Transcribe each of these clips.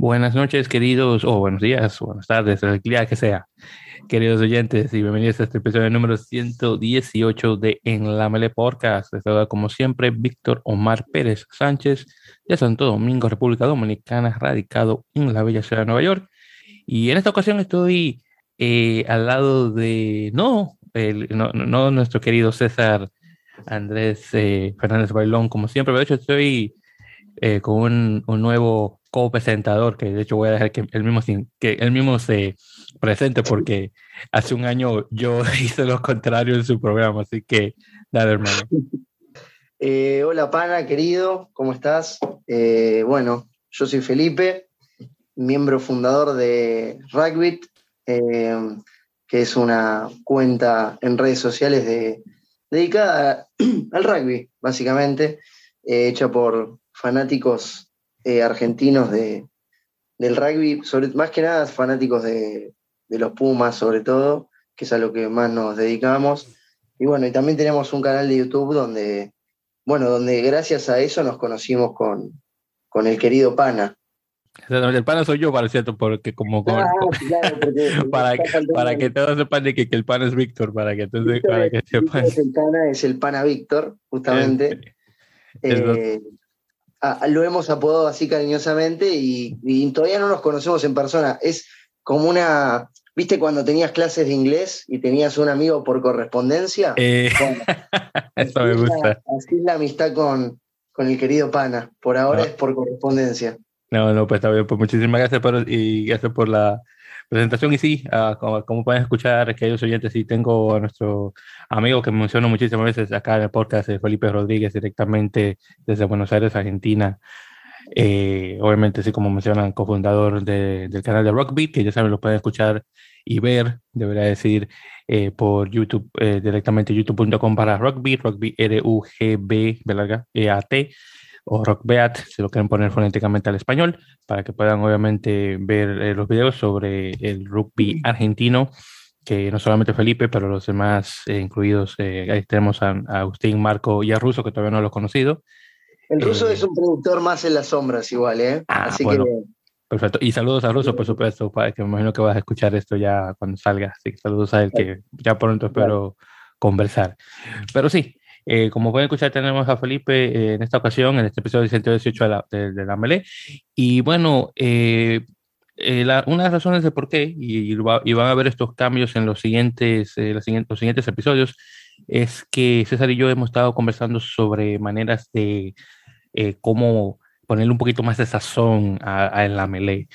Buenas noches, queridos, o buenos días, o buenas tardes, el día que sea, queridos oyentes, y bienvenidos a este episodio número 118 de En la Mele Podcast. Les saluda, como siempre, Víctor Omar Pérez Sánchez, de Santo Domingo, República Dominicana, radicado en la bella ciudad de Nueva York. Y en esta ocasión estoy eh, al lado de, no, el, no, no, nuestro querido César Andrés eh, Fernández Bailón, como siempre, de hecho estoy eh, con un, nuevo co-presentador, que de hecho voy a dejar que él mismo, que él mismo se presente porque hace un año yo hice lo contrario en su programa, así que dale hermano. Eh, hola Pana, querido, ¿cómo estás? Eh, bueno, yo soy Felipe, miembro fundador de Rugby, que es una cuenta en redes sociales de, dedicada al rugby, básicamente, hecha por fanáticos eh, argentinos de, del rugby, sobre, más que nada fanáticos de, de, los Pumas, sobre todo, que es a lo que más nos dedicamos. Y bueno, y también tenemos un canal de YouTube donde, bueno, donde gracias a eso nos conocimos con, con el querido Pana. El pana soy yo, para cierto, porque como ah, para, para que todos sepan que, que, el pana es Víctor, para que entonces para que sepan. El pana es el pana Víctor, justamente. Este, eh, lo hemos apodado así cariñosamente y, todavía no nos conocemos en persona. Es como una, ¿viste cuando tenías clases de inglés y tenías un amigo por correspondencia? Eh, eso me gusta. así es la amistad con, con el querido Pana. Por ahora es por correspondencia. No, no, pues está bien. Pues muchísimas gracias por, y gracias por la, presentación y sí, uh, como, pueden escuchar, queridos oyentes, sí tengo a nuestro amigo que menciono muchísimas veces acá en el podcast, Felipe Rodríguez, directamente desde Buenos Aires, Argentina. Eh, obviamente, sí, como mencionan, cofundador de, del canal de Rockbeat, que ya saben, lo pueden escuchar y ver, debería decir, eh, por YouTube, eh, directamente youtube.com para Rockbeat, Rockbeat R-U-G-B, E-A-T o Rock Beat, si lo quieren poner fonéticamente al español, para que puedan obviamente ver eh, los videos sobre el rugby argentino, que no solamente Felipe, pero los demás eh, incluidos, eh, ahí tenemos a, Agustín, Marco y a Russo, que todavía no lo he conocido. El ruso es un productor más en las sombras igual, ¿eh? Ah, Así que... Perfecto. Y saludos a Russo, por supuesto, que me imagino que vas a escuchar esto ya cuando salga. Así que saludos a él, que ya pronto espero conversar. Pero sí, eh, como pueden escuchar, tenemos a Felipe eh, en esta ocasión, en este episodio 118 de la, de, la Melé. Y bueno, eh, una de las razones de por qué, y, van a ver estos cambios en los siguientes, los siguientes, los siguientes episodios, es que César y yo hemos estado conversando sobre maneras de cómo ponerle un poquito más de sazón a, en la melee.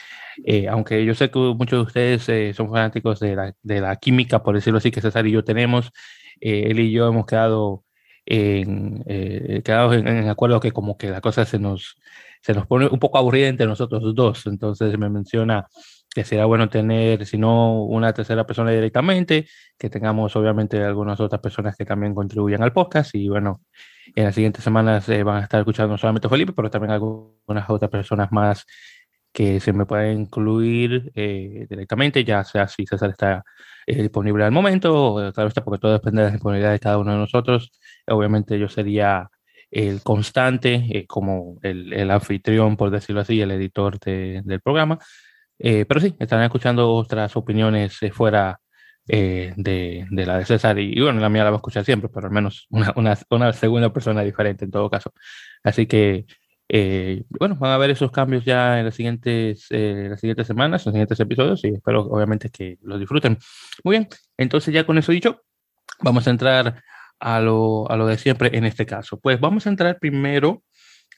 aunque yo sé que muchos de ustedes son fanáticos de la, de la, química, por decirlo así, que César y yo tenemos, él y yo hemos quedado en, eh, quedados en, acuerdo que como que la cosa se nos, se nos pone un poco aburrida entre nosotros dos. Entonces me menciona que sería bueno tener, si no una tercera persona directamente, que tengamos obviamente algunas otras personas que también contribuyan al podcast y bueno, en las siguientes semanas eh, van a estar escuchando no solamente Felipe, pero también algunas otras personas más que se me pueden incluir eh, directamente, ya sea si César está disponible al momento, o tal vez porque todo depende de la disponibilidad de cada uno de nosotros. Obviamente yo sería el constante, eh, como el, el, anfitrión, por decirlo así, el editor de, del programa. Eh, pero sí, estarán escuchando otras opiniones eh, fuera de, de, la de César y, bueno, la mía la va a escuchar siempre, pero al menos una, una, una segunda persona diferente en todo caso. Así que, bueno, van a ver esos cambios ya en las siguientes, las siguientes semanas, en los siguientes episodios y espero obviamente que los disfruten. Muy bien, entonces ya con eso dicho, vamos a entrar a lo, a lo de siempre en este caso. Pues vamos a entrar primero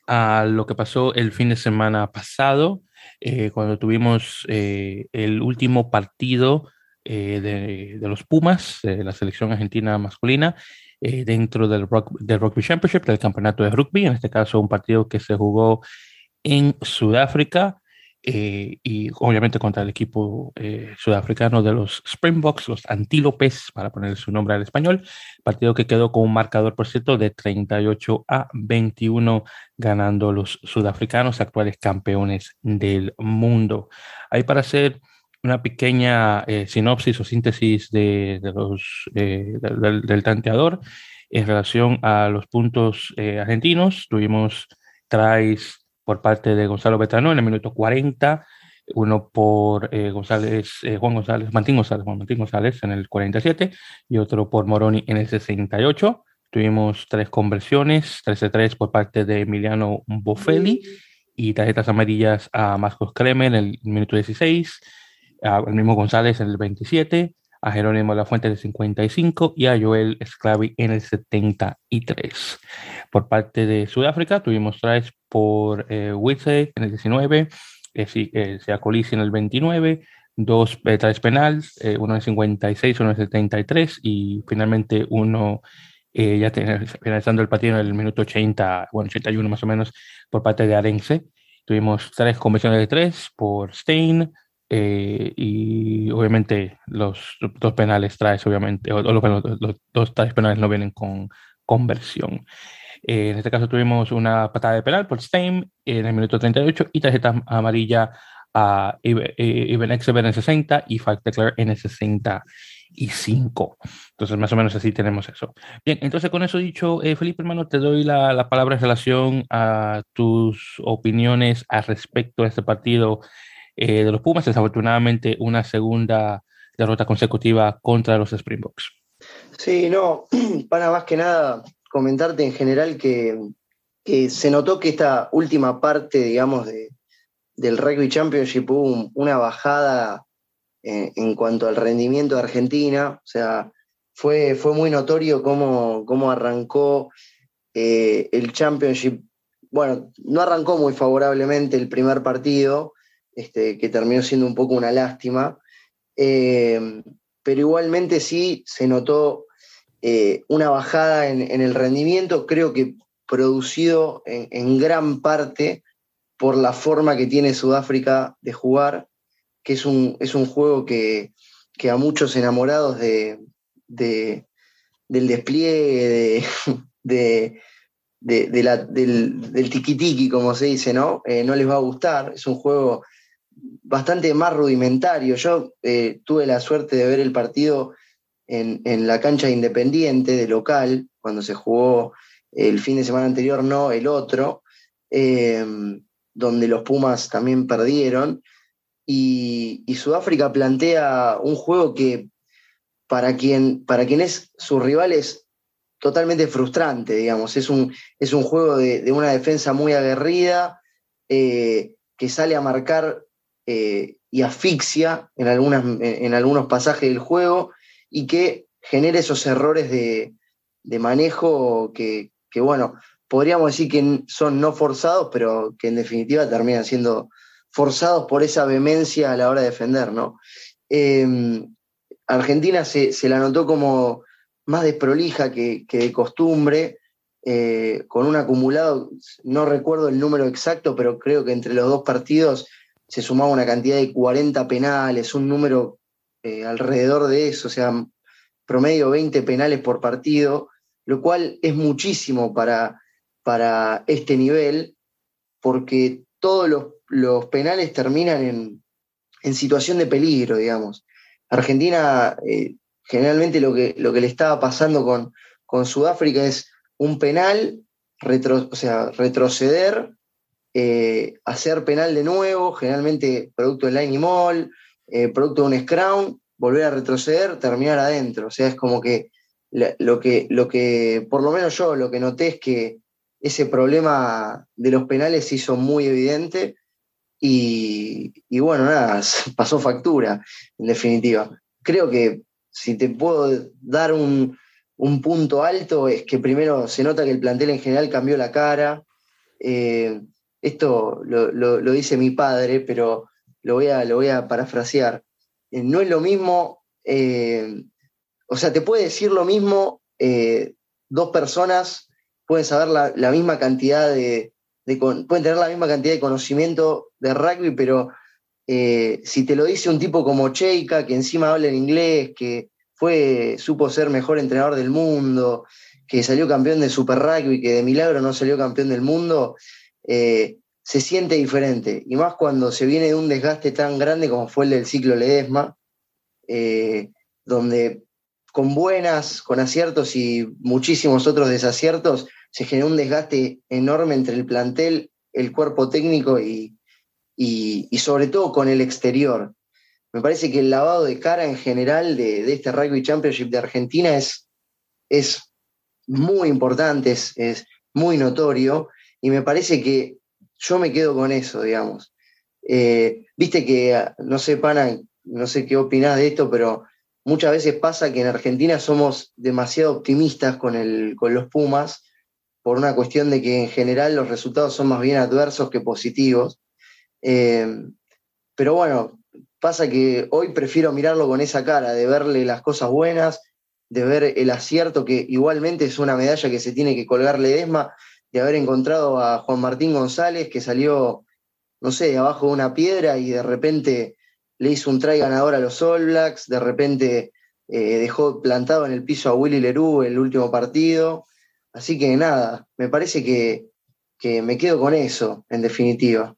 a lo que pasó el fin de semana pasado, eh, cuando tuvimos eh, el último partido eh, de, de, los Pumas, de la selección argentina masculina, dentro del, rock, del Rugby Championship, del campeonato de rugby, en este caso un partido que se jugó en Sudáfrica. Eh, y obviamente contra el equipo eh, sudafricano de los Springboks, los Antílopes, para poner su nombre al español, partido que quedó con un marcador, por cierto, de 38 a 21, ganando los sudafricanos, actuales campeones del mundo. Ahí para hacer una pequeña eh, sinopsis o síntesis de, de los, del, del, tanteador en relación a los puntos argentinos, tuvimos tries por parte de Gonzalo Betano en el minuto 40, uno por eh, González, eh, Juan González, Martín González, Juan Martín González en el 47 y otro por Moroni en el 68. Tuvimos tres conversiones, 13-3 por parte de Emiliano Boffelli y tarjetas amarillas a Marcos Kremer en el minuto 16, al mismo González en el 27, a Jerónimo La Fuente en el 55 y a Joel Sclavi en el 73. Por parte de Sudáfrica tuvimos tres por eh, en el 19, eh, eh, Sea Colisi en el 29, dos eh, tres penales, eh, uno en el 56, uno en el 73 y finalmente uno eh, ya finalizando el partido en el minuto 80, bueno, 81 más o menos, por parte de Arense. Tuvimos tres conversiones de tres por Stein eh, y obviamente los dos penales traes, obviamente, o, los, los, dos tres penales no vienen con conversión. Eh, en este caso tuvimos una patada de penal por Stein en el minuto 38 y tarjeta amarilla a Iben Exever en el 60 y Falk en el 60 y 5. Entonces, más o menos así tenemos eso. Bien, entonces con eso dicho, eh, Felipe, hermano, te doy la, la, palabra en relación a tus opiniones al respecto de este partido eh, de los Pumas. Desafortunadamente, una segunda derrota consecutiva contra los Springboks. Sí, no, para más que nada comentarte en general que, que se notó que esta última parte, digamos, de, del Rugby Championship hubo una bajada en, cuanto al rendimiento de Argentina. O sea, fue, fue muy notorio cómo, cómo arrancó eh, el Championship. Bueno, no arrancó muy favorablemente el primer partido, este, que terminó siendo un poco una lástima, eh, pero igualmente sí se notó eh, una bajada en, el rendimiento, creo que producido en, gran parte por la forma que tiene Sudáfrica de jugar que es un, es un juego que, a muchos enamorados de, del despliegue, de, del, del tiki-tiki, como se dice, ¿no? Eh, no les va a gustar. Es un juego bastante más rudimentario. Yo eh, tuve la suerte de ver el partido en, la cancha Independiente, de local, cuando se jugó el fin de semana anterior, no el otro, eh, donde los Pumas también perdieron y, Sudáfrica plantea un juego que para quien, para quien es su rival es totalmente frustrante, digamos. Es un, es un juego de, una defensa muy aguerrida, eh, que sale a marcar eh, y asfixia en, algunas, en, algunos pasajes del juego y que genera esos errores de, manejo que, que, bueno, podríamos decir que son no forzados, pero que en definitiva terminan siendo forzados por esa vehemencia a la hora de defender, ¿no? Em, Argentina se, la notó como más desprolija que, que de costumbre, eh, con un acumulado, no recuerdo el número exacto, pero creo que entre los dos partidos se sumaba una cantidad de 40 penales, un número eh, alrededor de eso, o sea, promedio 20 penales por partido, lo cual es muchísimo para, para este nivel, porque todos los los penales terminan en, situación de peligro, digamos. Argentina, eh, generalmente lo que, lo que le estaba pasando con, con Sudáfrica es un penal, o sea, retroceder, eh, hacer penal de nuevo, generalmente producto del line y mall, eh, producto de un scrum, volver a retroceder, terminar adentro. O sea, es como que lo, que lo que, por lo menos yo, lo que noté es que ese problema de los penales se hizo muy evidente y, bueno, nada, pasó factura, en definitiva. Creo que si te puedo dar un, punto alto es que primero se nota que el plantel en general cambió la cara. Eh, esto lo, dice mi padre, pero lo voy a, lo voy a parafrasear. Eh, no es lo mismo, eh, o sea, te puede decir lo mismo dos personas, pueden saber la misma cantidad de, pueden tener la misma cantidad de conocimiento de rugby, pero eh, si te lo dice un tipo como Cheika, que encima habla en inglés, que fue, supo ser mejor entrenador del mundo, que salió campeón de Super Rugby, que de milagro no salió campeón del mundo, eh, se siente diferente. Y más cuando se viene de un desgaste tan grande como fue el del ciclo Ledesma, eh, donde con buenas, con aciertos y muchísimos otros desaciertos, se generó un desgaste enorme entre el plantel el cuerpo técnico y, y, sobre todo con el exterior. Me parece que el lavado de cara en general de, este Rugby Championship de Argentina es, es muy importante, es, es, muy notorio y me parece que yo me quedo con eso, digamos. Eh, viste que, no sé, Pana, no sé qué opinás de esto, pero muchas veces pasa que en Argentina somos demasiado optimistas con, el, con los Pumas por una cuestión de que en general los resultados son más bien adversos que positivos. Eh, pero bueno, pasa que hoy prefiero mirarlo con esa cara, de verle las cosas buenas, de ver el acierto, que igualmente es una medalla que se tiene que colgar Ledesma, de haber encontrado a Juan Martín González, que salió, no sé, abajo de una piedra y de repente le hizo un try ganador a los All Blacks, de repente eh, dejó plantado en el piso a Willy Leroux el último partido. Así que nada, me parece que, me quedo con eso, en definitiva.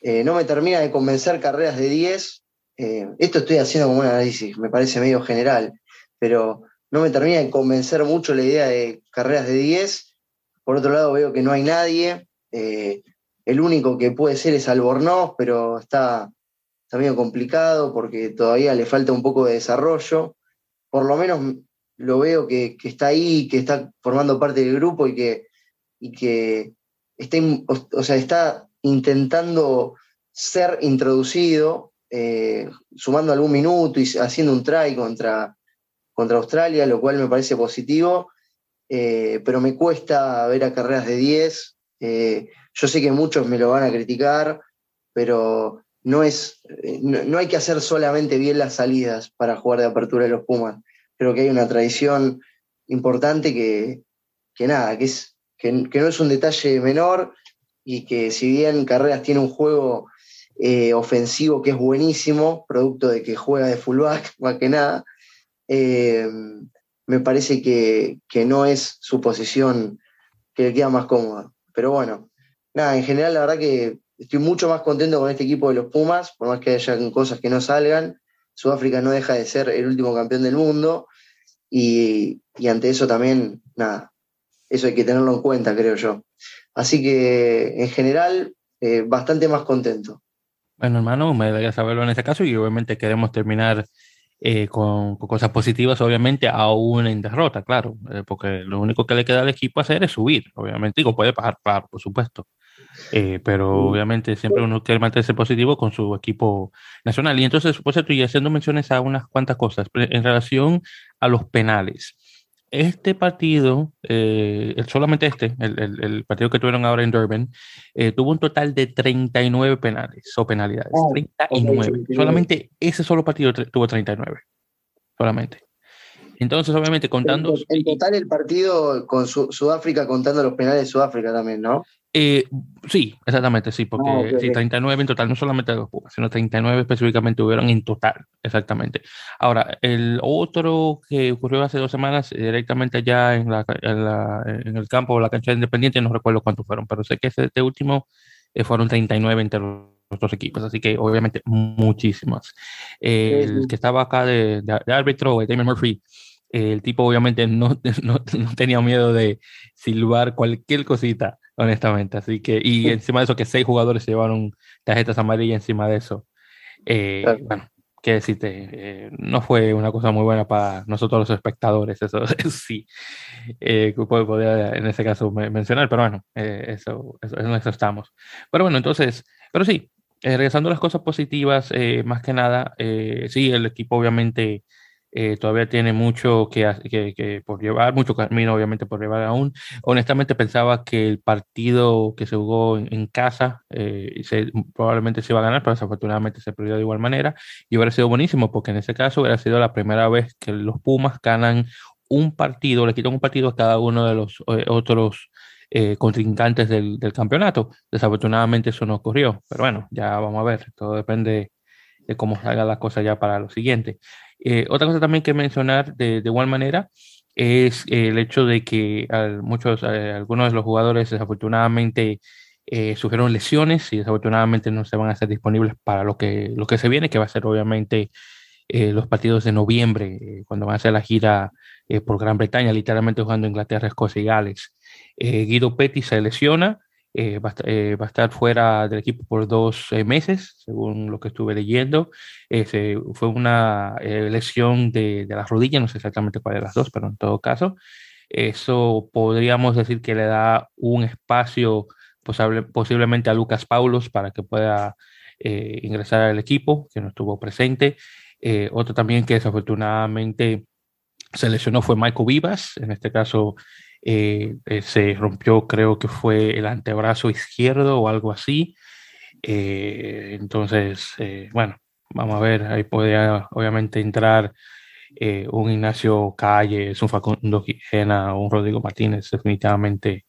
Eh, no me termina de convencer carreras de 10. Eh, esto estoy haciendo como un análisis, me parece medio general, pero no me termina de convencer mucho la idea de carreras de 10. Por otro lado, veo que no hay nadie. el único que puede ser es Albornoz, pero está está medio complicado porque todavía le falta un poco de desarrollo. Por lo menos lo veo que, está ahí, que está formando parte del grupo y que, y que está, o sea, está intentando ser introducido, eh, sumando algún minuto y haciendo un try contra, contra Australia, lo cual me parece positivo, eh, pero me cuesta ver a carreras de 10. Eh, yo sé que muchos me lo van a criticar, pero no, es, eh, no, hay que hacer solamente bien las salidas para jugar de apertura de los Pumas. Creo que hay una tradición importante que, nada, que, es, que, no es un detalle menor y que si bien Carreras tiene un juego ofensivo que es buenísimo, producto de que juega de fullback más que nada, me parece que, que, no es su posición que le queda más cómoda. Pero bueno, nada, en general la verdad que estoy mucho más contento con este equipo de los Pumas, por más que haya cosas que no salgan. Sudáfrica no deja de ser el último campeón del mundo y, ante eso también, nada, eso hay que tenerlo en cuenta, creo yo. Así que en general, eh, bastante más contento. Bueno, hermano, me debería saberlo en este caso y obviamente queremos terminar eh, con, cosas positivas, obviamente, aún en derrota, claro, eh, porque lo único que le queda al equipo hacer es subir, obviamente, digo, puede pasar, claro, por supuesto, eh, pero obviamente siempre uno quiere mantenerse positivo con su equipo nacional. Y entonces, por cierto, y haciendo menciones a unas cuantas cosas en relación a los penales. Este partido, eh, solamente este, el, el, partido que tuvieron ahora en Durban, eh, tuvo un total de 39 penales o penalidades. 39. Solamente ese solo partido tuvo 39. Solamente. Entonces, obviamente, contando. En, total, el partido con Sudáfrica, contando los penales de Sudáfrica también, ¿no? Eh, sí, exactamente, sí, porque ah, sí, 39 en total, no solamente de los Pumas, sino 39 específicamente hubieron en total, exactamente. Ahora, el otro que ocurrió hace dos semanas, eh, directamente allá en, la, en, el campo, la cancha de Independiente, no recuerdo cuántos fueron, pero sé que este último eh, fueron 39 entre los dos equipos, así que obviamente muchísimos. el que estaba acá de, de, árbitro, Damon Murphy, el tipo obviamente no, no, no tenía miedo de silbar cualquier cosita honestamente. Así que, y encima de eso, que seis jugadores se llevaron tarjetas amarillas encima de eso. Eh, bueno, qué decirte, eh, no fue una cosa muy buena para nosotros los espectadores, eso, sí, eh, podría en ese caso mencionar, pero bueno, eh, eso, eso, en eso estamos. Pero bueno, entonces, pero sí, regresando a las cosas positivas, más que nada, sí, el equipo obviamente eh, todavía tiene mucho que, que, por llevar, mucho camino obviamente por llevar aún. Honestamente pensaba que el partido que se jugó en, casa eh, se, probablemente se iba a ganar, pero desafortunadamente se perdió de igual manera y hubiera sido buenísimo porque en ese caso hubiera sido la primera vez que los Pumas ganan un partido, le quitan un partido a cada uno de los eh, otros contrincantes del, del, campeonato. Desafortunadamente eso no ocurrió, pero bueno, ya vamos a ver, todo depende de cómo salga la cosa ya para lo siguiente. Eh, otra cosa también que mencionar de, igual manera es el hecho de que muchos, algunos de los jugadores desafortunadamente eh, sufrieron lesiones y desafortunadamente no se van a hacer disponibles para lo que, lo que se viene, que va a ser obviamente eh, los partidos de noviembre, eh, cuando van a hacer la gira por Gran Bretaña, literalmente jugando Inglaterra, Escocia y Gales. Guido Petty se lesiona, eh, va, a estar fuera del equipo por dos meses, según lo que estuve leyendo. fue una lesión de, de, la rodilla, no sé exactamente cuál de las dos, pero en todo caso, eso podríamos decir que le da un espacio posible, posiblemente a Lucas Paulos para que pueda ingresar al equipo, que no estuvo presente. otro también que desafortunadamente se lesionó fue Michael Vivas, en este caso eh, eh, se rompió, creo que fue el antebrazo izquierdo o algo así. Eh, entonces, bueno, vamos a ver, ahí podría obviamente entrar un Ignacio Calles, un Facundo Quijena, un Rodrigo Martínez, definitivamente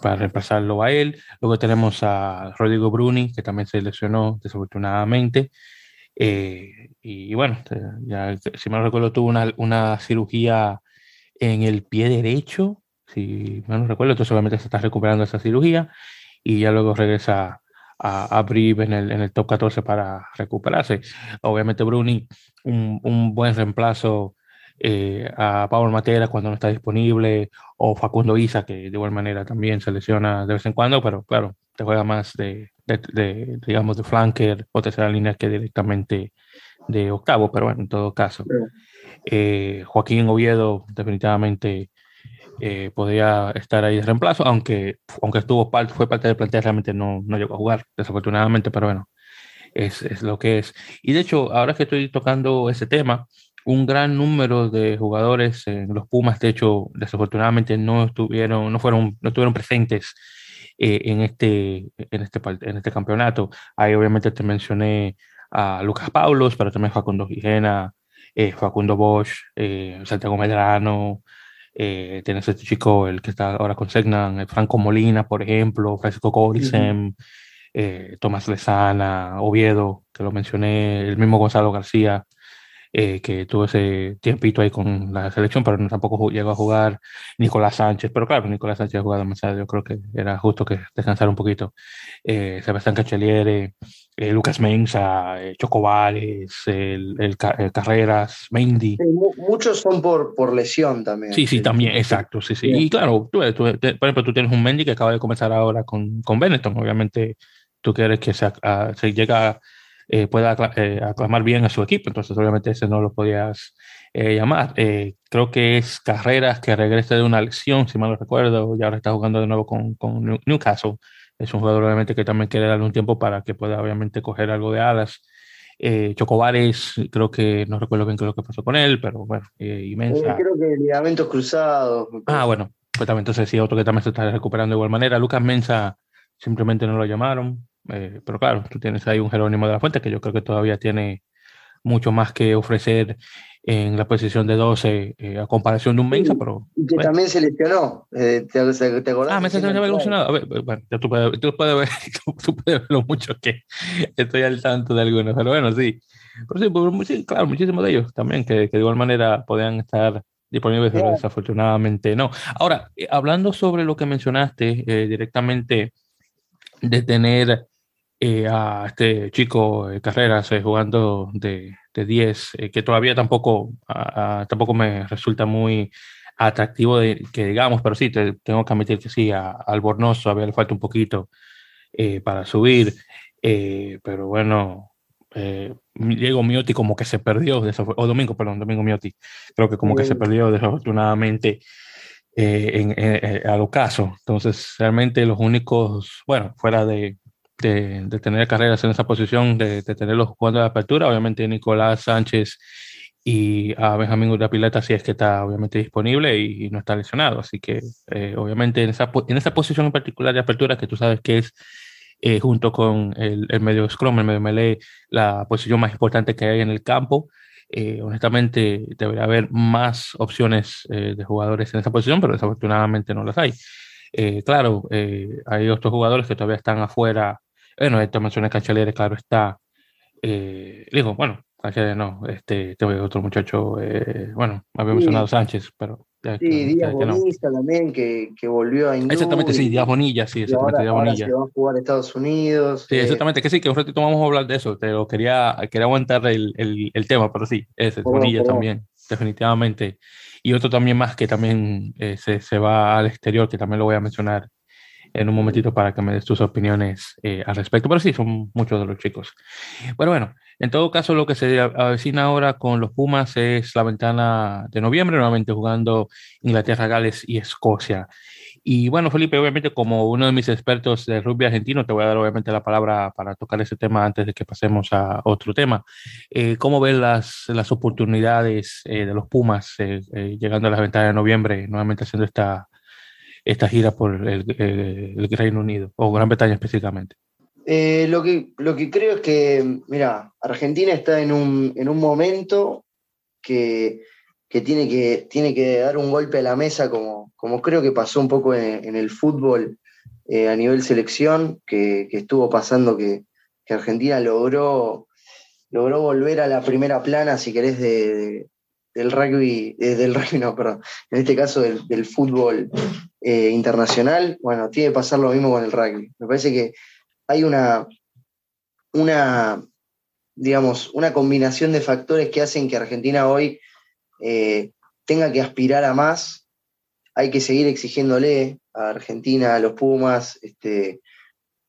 para reemplazarlo a él. Luego tenemos a Rodrigo Bruni, que también se lesionó desafortunadamente. y, bueno, ya, si me recuerdo, tuvo una, una cirugía en el pie derecho, si no no recuerdo, entonces obviamente se está recuperando esa cirugía y ya luego regresa a, a en el, en el top 14 para recuperarse. Obviamente Bruni, un, un buen reemplazo eh, a Pablo Matera cuando no está disponible, o Facundo Isa, que de igual manera también se lesiona de vez en cuando, pero claro, te juega más de, de, digamos, de flanker o tercera línea que directamente de octavo, pero bueno, en todo caso. Eh, Joaquín Oviedo definitivamente eh, podría estar ahí de reemplazo, aunque, aunque estuvo fue parte del plantel, realmente no, no llegó a jugar, desafortunadamente, pero bueno, es, es, lo que es. Y de hecho, ahora que estoy tocando ese tema, un gran número de jugadores en los Pumas, de hecho, desafortunadamente no estuvieron, no fueron, no estuvieron presentes eh, en, este, en, este, en este campeonato. Ahí obviamente te mencioné a Lucas Paulos, pero también Facundo Gijena, eh, Facundo Bosch, eh, Santiago Medrano, eh, tienes este chico, el que está ahora con Segnan, Franco Molina, por ejemplo, Francisco Corisem, Tomás Lezana, Oviedo, que lo mencioné, el mismo Gonzalo García, que tuvo ese tiempito ahí con la selección, pero no, tampoco llegó a jugar Nicolás Sánchez, pero claro, Nicolás Sánchez ha jugado demasiado, yo creo que era justo que descansara un poquito. Sebastián Cacheliere, eh, Lucas Mensa, eh, Chocobales, el, el, Carreras, Mendy. muchos son por, por lesión también. Sí, sí, también, exacto, sí, sí. Y claro, tú, por ejemplo, tú tienes un Mendy que acaba de comenzar ahora con, con Benetton, obviamente tú quieres que se, se llega, eh, pueda aclamar bien a su equipo, entonces obviamente ese no lo podías llamar. creo que es Carreras que regresa de una lesión, si mal no recuerdo, y ahora está jugando de nuevo con, con Newcastle es un jugador obviamente que también quiere darle un tiempo para que pueda obviamente coger algo de alas. Eh, Chocobares, creo que no recuerdo bien qué es lo que pasó con él, pero bueno, eh, inmensa. Eh, creo que ligamentos cruzados. Ah, bueno, pues también entonces sí, otro que también se está recuperando de igual manera. Lucas Mensa simplemente no lo llamaron, eh, pero claro, tú tienes ahí un Jerónimo de la Fuente que yo creo que todavía tiene mucho más que ofrecer en la posición de 12 eh, a comparación de un Mensa, pero... Y que también se lesionó, eh, ¿te, te acordás? Ah, Mensa se había lesionado. A ver, bueno, ya tú puedes, tú puedes, ver, tú puedes ver lo mucho que estoy al tanto de algunos, pero bueno, sí. Pero sí, sí claro, muchísimos de ellos también, que, que, de igual manera podían estar disponibles, pero desafortunadamente no. Ahora, eh, hablando sobre lo que mencionaste eh, directamente de tener eh, a este chico de Carreras jugando de, de 10, eh, que todavía tampoco, tampoco me resulta muy atractivo de, que digamos, pero sí, te, tengo que admitir que sí, a, al Bornoso había le falta un poquito eh, para subir, eh, pero bueno, Diego Miotti como que se perdió, o Domingo, perdón, Domingo Miotti, creo que como que se perdió desafortunadamente en, en, a lo caso. Entonces, realmente los únicos, bueno, fuera de, de, tener carreras en esa posición, de, de tenerlos jugando de apertura. Obviamente Nicolás Sánchez y a Benjamín Urdapileta si es que está obviamente disponible y, no está lesionado. Así que eh, obviamente en esa, en esa posición en particular de apertura que tú sabes que es eh, junto con el, el, medio scrum, el medio melee, la posición más importante que hay en el campo. Eh, honestamente debería haber más opciones de jugadores en esa posición, pero desafortunadamente no las hay. claro, hay otros jugadores que todavía están afuera bueno, esta mencioné Canchaliere, claro está. Eh, digo, bueno, Canchaliere no, este, este otro muchacho, eh, bueno, había sí. mencionado Sánchez, pero. Ya, sí, Díaz Bonilla no. también, que, que, volvió a Indú, Exactamente, sí, Díaz Bonilla, sí, exactamente, Díaz Bonilla. Ahora se va a jugar a Estados Unidos. Sí, eh. exactamente, que sí, que un ratito vamos a hablar de eso, pero quería, quería aguantar el, el, el tema, pero sí, ese, oh, Bonilla oh. también, definitivamente. Y otro también más que también eh, se, se va al exterior, que también lo voy a mencionar en un momentito para que me des tus opiniones eh, al respecto. Pero sí, son muchos de los chicos. Pero bueno, en todo caso, lo que se avecina ahora con los Pumas es la ventana de noviembre, nuevamente jugando Inglaterra, Gales y Escocia. Y bueno, Felipe, obviamente como uno de mis expertos de rugby argentino, te voy a dar obviamente la palabra para tocar ese tema antes de que pasemos a otro tema. Eh, ¿Cómo ves las, las oportunidades eh, de los Pumas eh, llegando a la ventana de noviembre, nuevamente haciendo esta, esta gira por el, el Reino Unido o Gran Bretaña específicamente? lo, que, lo que creo es que, mira, Argentina está en un, en un momento que que tiene que, tiene que dar un golpe a la mesa, como, como creo que pasó un poco en, el fútbol eh, a nivel selección, que, estuvo pasando que, Argentina logró, logró volver a la primera plana, si querés, de, del rugby, eh, del rugby, no, perdón, en este caso del, fútbol eh, internacional. Bueno, tiene que pasar lo mismo con el rugby. Me parece que hay una, una, digamos, una combinación de factores que hacen que Argentina hoy eh, tenga que aspirar a más, hay que seguir exigiéndole a Argentina, a los Pumas, este,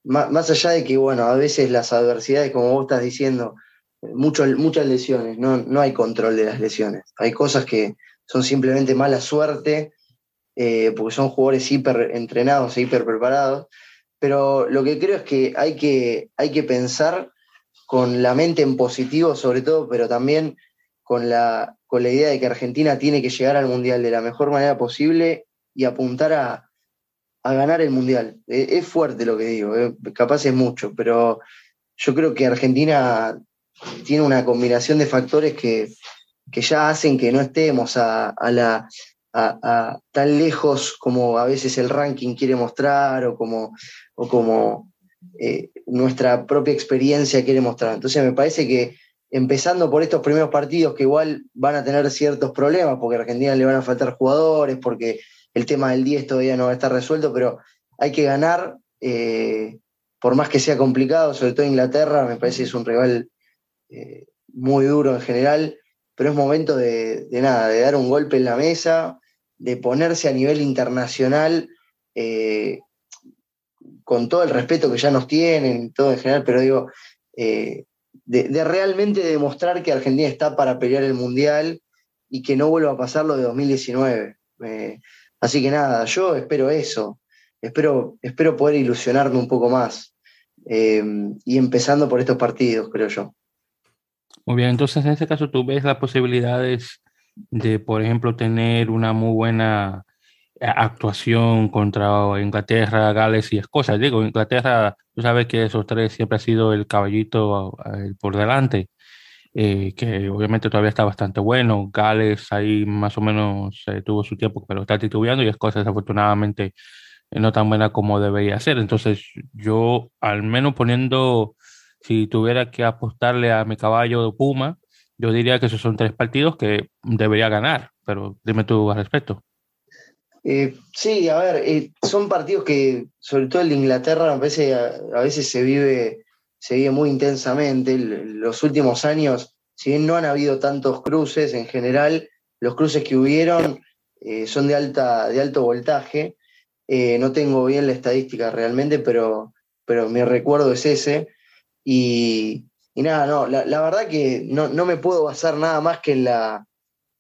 más, allá de que, bueno, a veces las adversidades, como vos estás diciendo, muchas lesiones, no, no hay control de las lesiones. Hay cosas que son simplemente mala suerte, eh, porque son jugadores hiper entrenados e hiper preparados. Pero lo que creo es que hay que, hay que pensar con la mente en positivo, sobre todo, pero también con la, con la idea de que Argentina tiene que llegar al Mundial de la mejor manera posible y apuntar a, ganar el Mundial. E, es, fuerte lo que digo, eh, capaz es mucho, pero yo creo que Argentina tiene una combinación de factores que, ya hacen que no estemos a, la, tan lejos como a veces el ranking quiere mostrar o como, o como eh, nuestra propia experiencia quiere mostrar. Entonces me parece que empezando por estos primeros partidos que igual van a tener ciertos problemas, porque a Argentina le van a faltar jugadores, porque el tema del 10 todavía no va a estar resuelto, pero hay que ganar, eh, por más que sea complicado, sobre todo Inglaterra, me parece que es un rival eh, muy duro en general, pero es momento de, nada, de dar un golpe en la mesa, de ponerse a nivel internacional, eh, con todo el respeto que ya nos tienen, todo en general, pero digo, de, realmente demostrar que Argentina está para pelear el Mundial y que no vuelva a pasar lo de 2019. Eh, así que nada, yo espero eso, espero, espero poder ilusionarme un poco más eh, y empezando por estos partidos, creo yo. Muy bien, entonces en este caso tú ves las posibilidades de, por ejemplo, tener una muy buena actuación contra Inglaterra, Gales y Escocia. Digo, Inglaterra, tú sabes que esos tres siempre ha sido el caballito por delante, eh, que obviamente todavía está bastante bueno. Gales ahí más o menos eh, tuvo su tiempo, pero está titubeando y Escocia desafortunadamente eh, no tan buena como debería ser. Entonces yo, al menos poniendo, si tuviera que apostarle a mi caballo de Puma, yo diría que esos son tres partidos que debería ganar, pero dime tú al respecto. Eh, sí, a ver, eh, son partidos que, sobre todo el Inglaterra, a veces, a, veces se, vive, se vive muy intensamente. los últimos años, si bien no han habido tantos cruces en general, los cruces que hubieron eh, son de, alta, de alto voltaje. no tengo bien la estadística realmente, pero, pero mi recuerdo es ese. Y, nada, no, la, verdad que no, no, me puedo basar nada más que en la,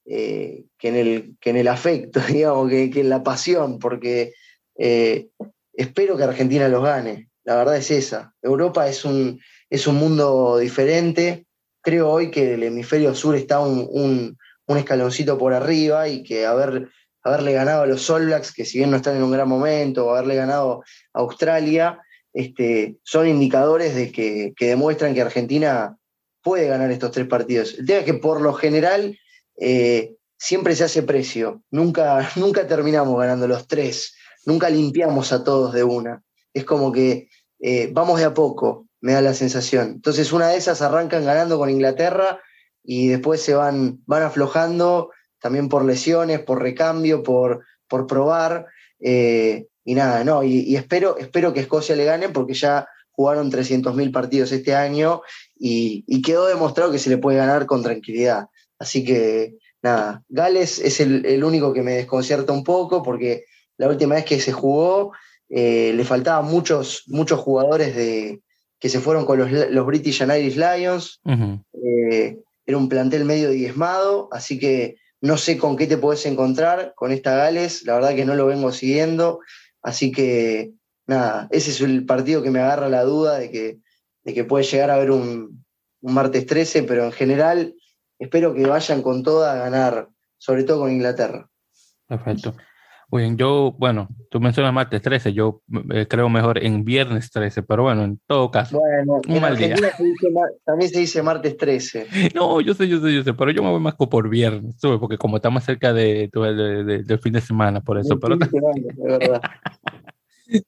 eh, que, en el, que en el afecto, digamos, que, en la pasión, porque eh, espero que Argentina los gane. La verdad es esa. Europa es un, es un mundo diferente. Creo hoy que el hemisferio sur está un, escaloncito por arriba y que haber, haberle ganado a los All Blacks, que si bien no están en un gran momento, o haberle ganado a Australia, este, son indicadores de que, que demuestran que Argentina puede ganar estos tres partidos. El tema es que por lo general eh, siempre se hace precio. Nunca, nunca terminamos ganando los tres, nunca limpiamos a todos de una. Es como que eh, vamos de a poco, me da la sensación. Entonces una de esas arrancan ganando con Inglaterra y después se van, van aflojando también por lesiones, por recambio, por, por probar. Eh, y nada, no, y, espero, espero que Escocia le gane porque ya jugaron 300.000 partidos este año y, y, quedó demostrado que se le puede ganar con tranquilidad. Así que nada, Gales es el, único que me desconcierta un poco porque la última vez que se jugó eh, le faltaban muchos, muchos jugadores de, que se fueron con los, British and Irish Lions. Eh, era un plantel medio diezmado, así que no sé con qué te puedes encontrar con esta Gales, la verdad que no lo vengo siguiendo, así que nada, ese es el partido que me agarra la duda de que, de que puede llegar a haber un, un martes 13, pero en general espero que vayan con toda a ganar, sobre todo con Inglaterra. Perfecto. Muy bien, yo, bueno, tú mencionas martes 13, yo eh, creo mejor en viernes 13, pero bueno, en todo caso, bueno, un mal día. también se dice martes 13. No, yo sé, yo sé, yo sé, pero yo me voy más por viernes, porque como estamos cerca de, del fin de semana, por eso. Pero... verdad.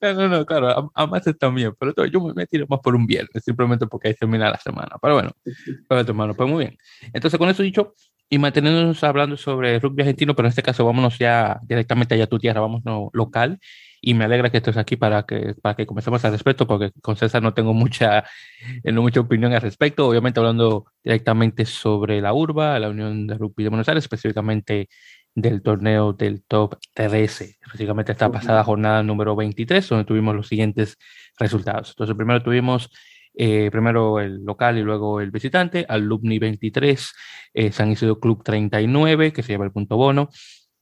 No, no, no, claro, a, más también, pero todo, yo me tiro más por un viernes, simplemente porque ahí termina la semana. Pero bueno, hermano, pues muy bien. Entonces, con eso dicho, y manteniéndonos hablando sobre rugby argentino, pero en este caso vámonos ya directamente allá a tu tierra, vamos no, local. Y me alegra que estés aquí para que, para que comencemos al respecto, porque con César no tengo mucha, eh, no mucha opinión al respecto. Obviamente hablando directamente sobre la URBA, la Unión de Rugby de Buenos Aires, específicamente del torneo del Top 13, específicamente esta pasada jornada número 23, donde tuvimos los siguientes resultados. Entonces, primero tuvimos eh, primero el local y luego el visitante, Alumni 23, eh, San Isidro Club 39, que se lleva el punto bono,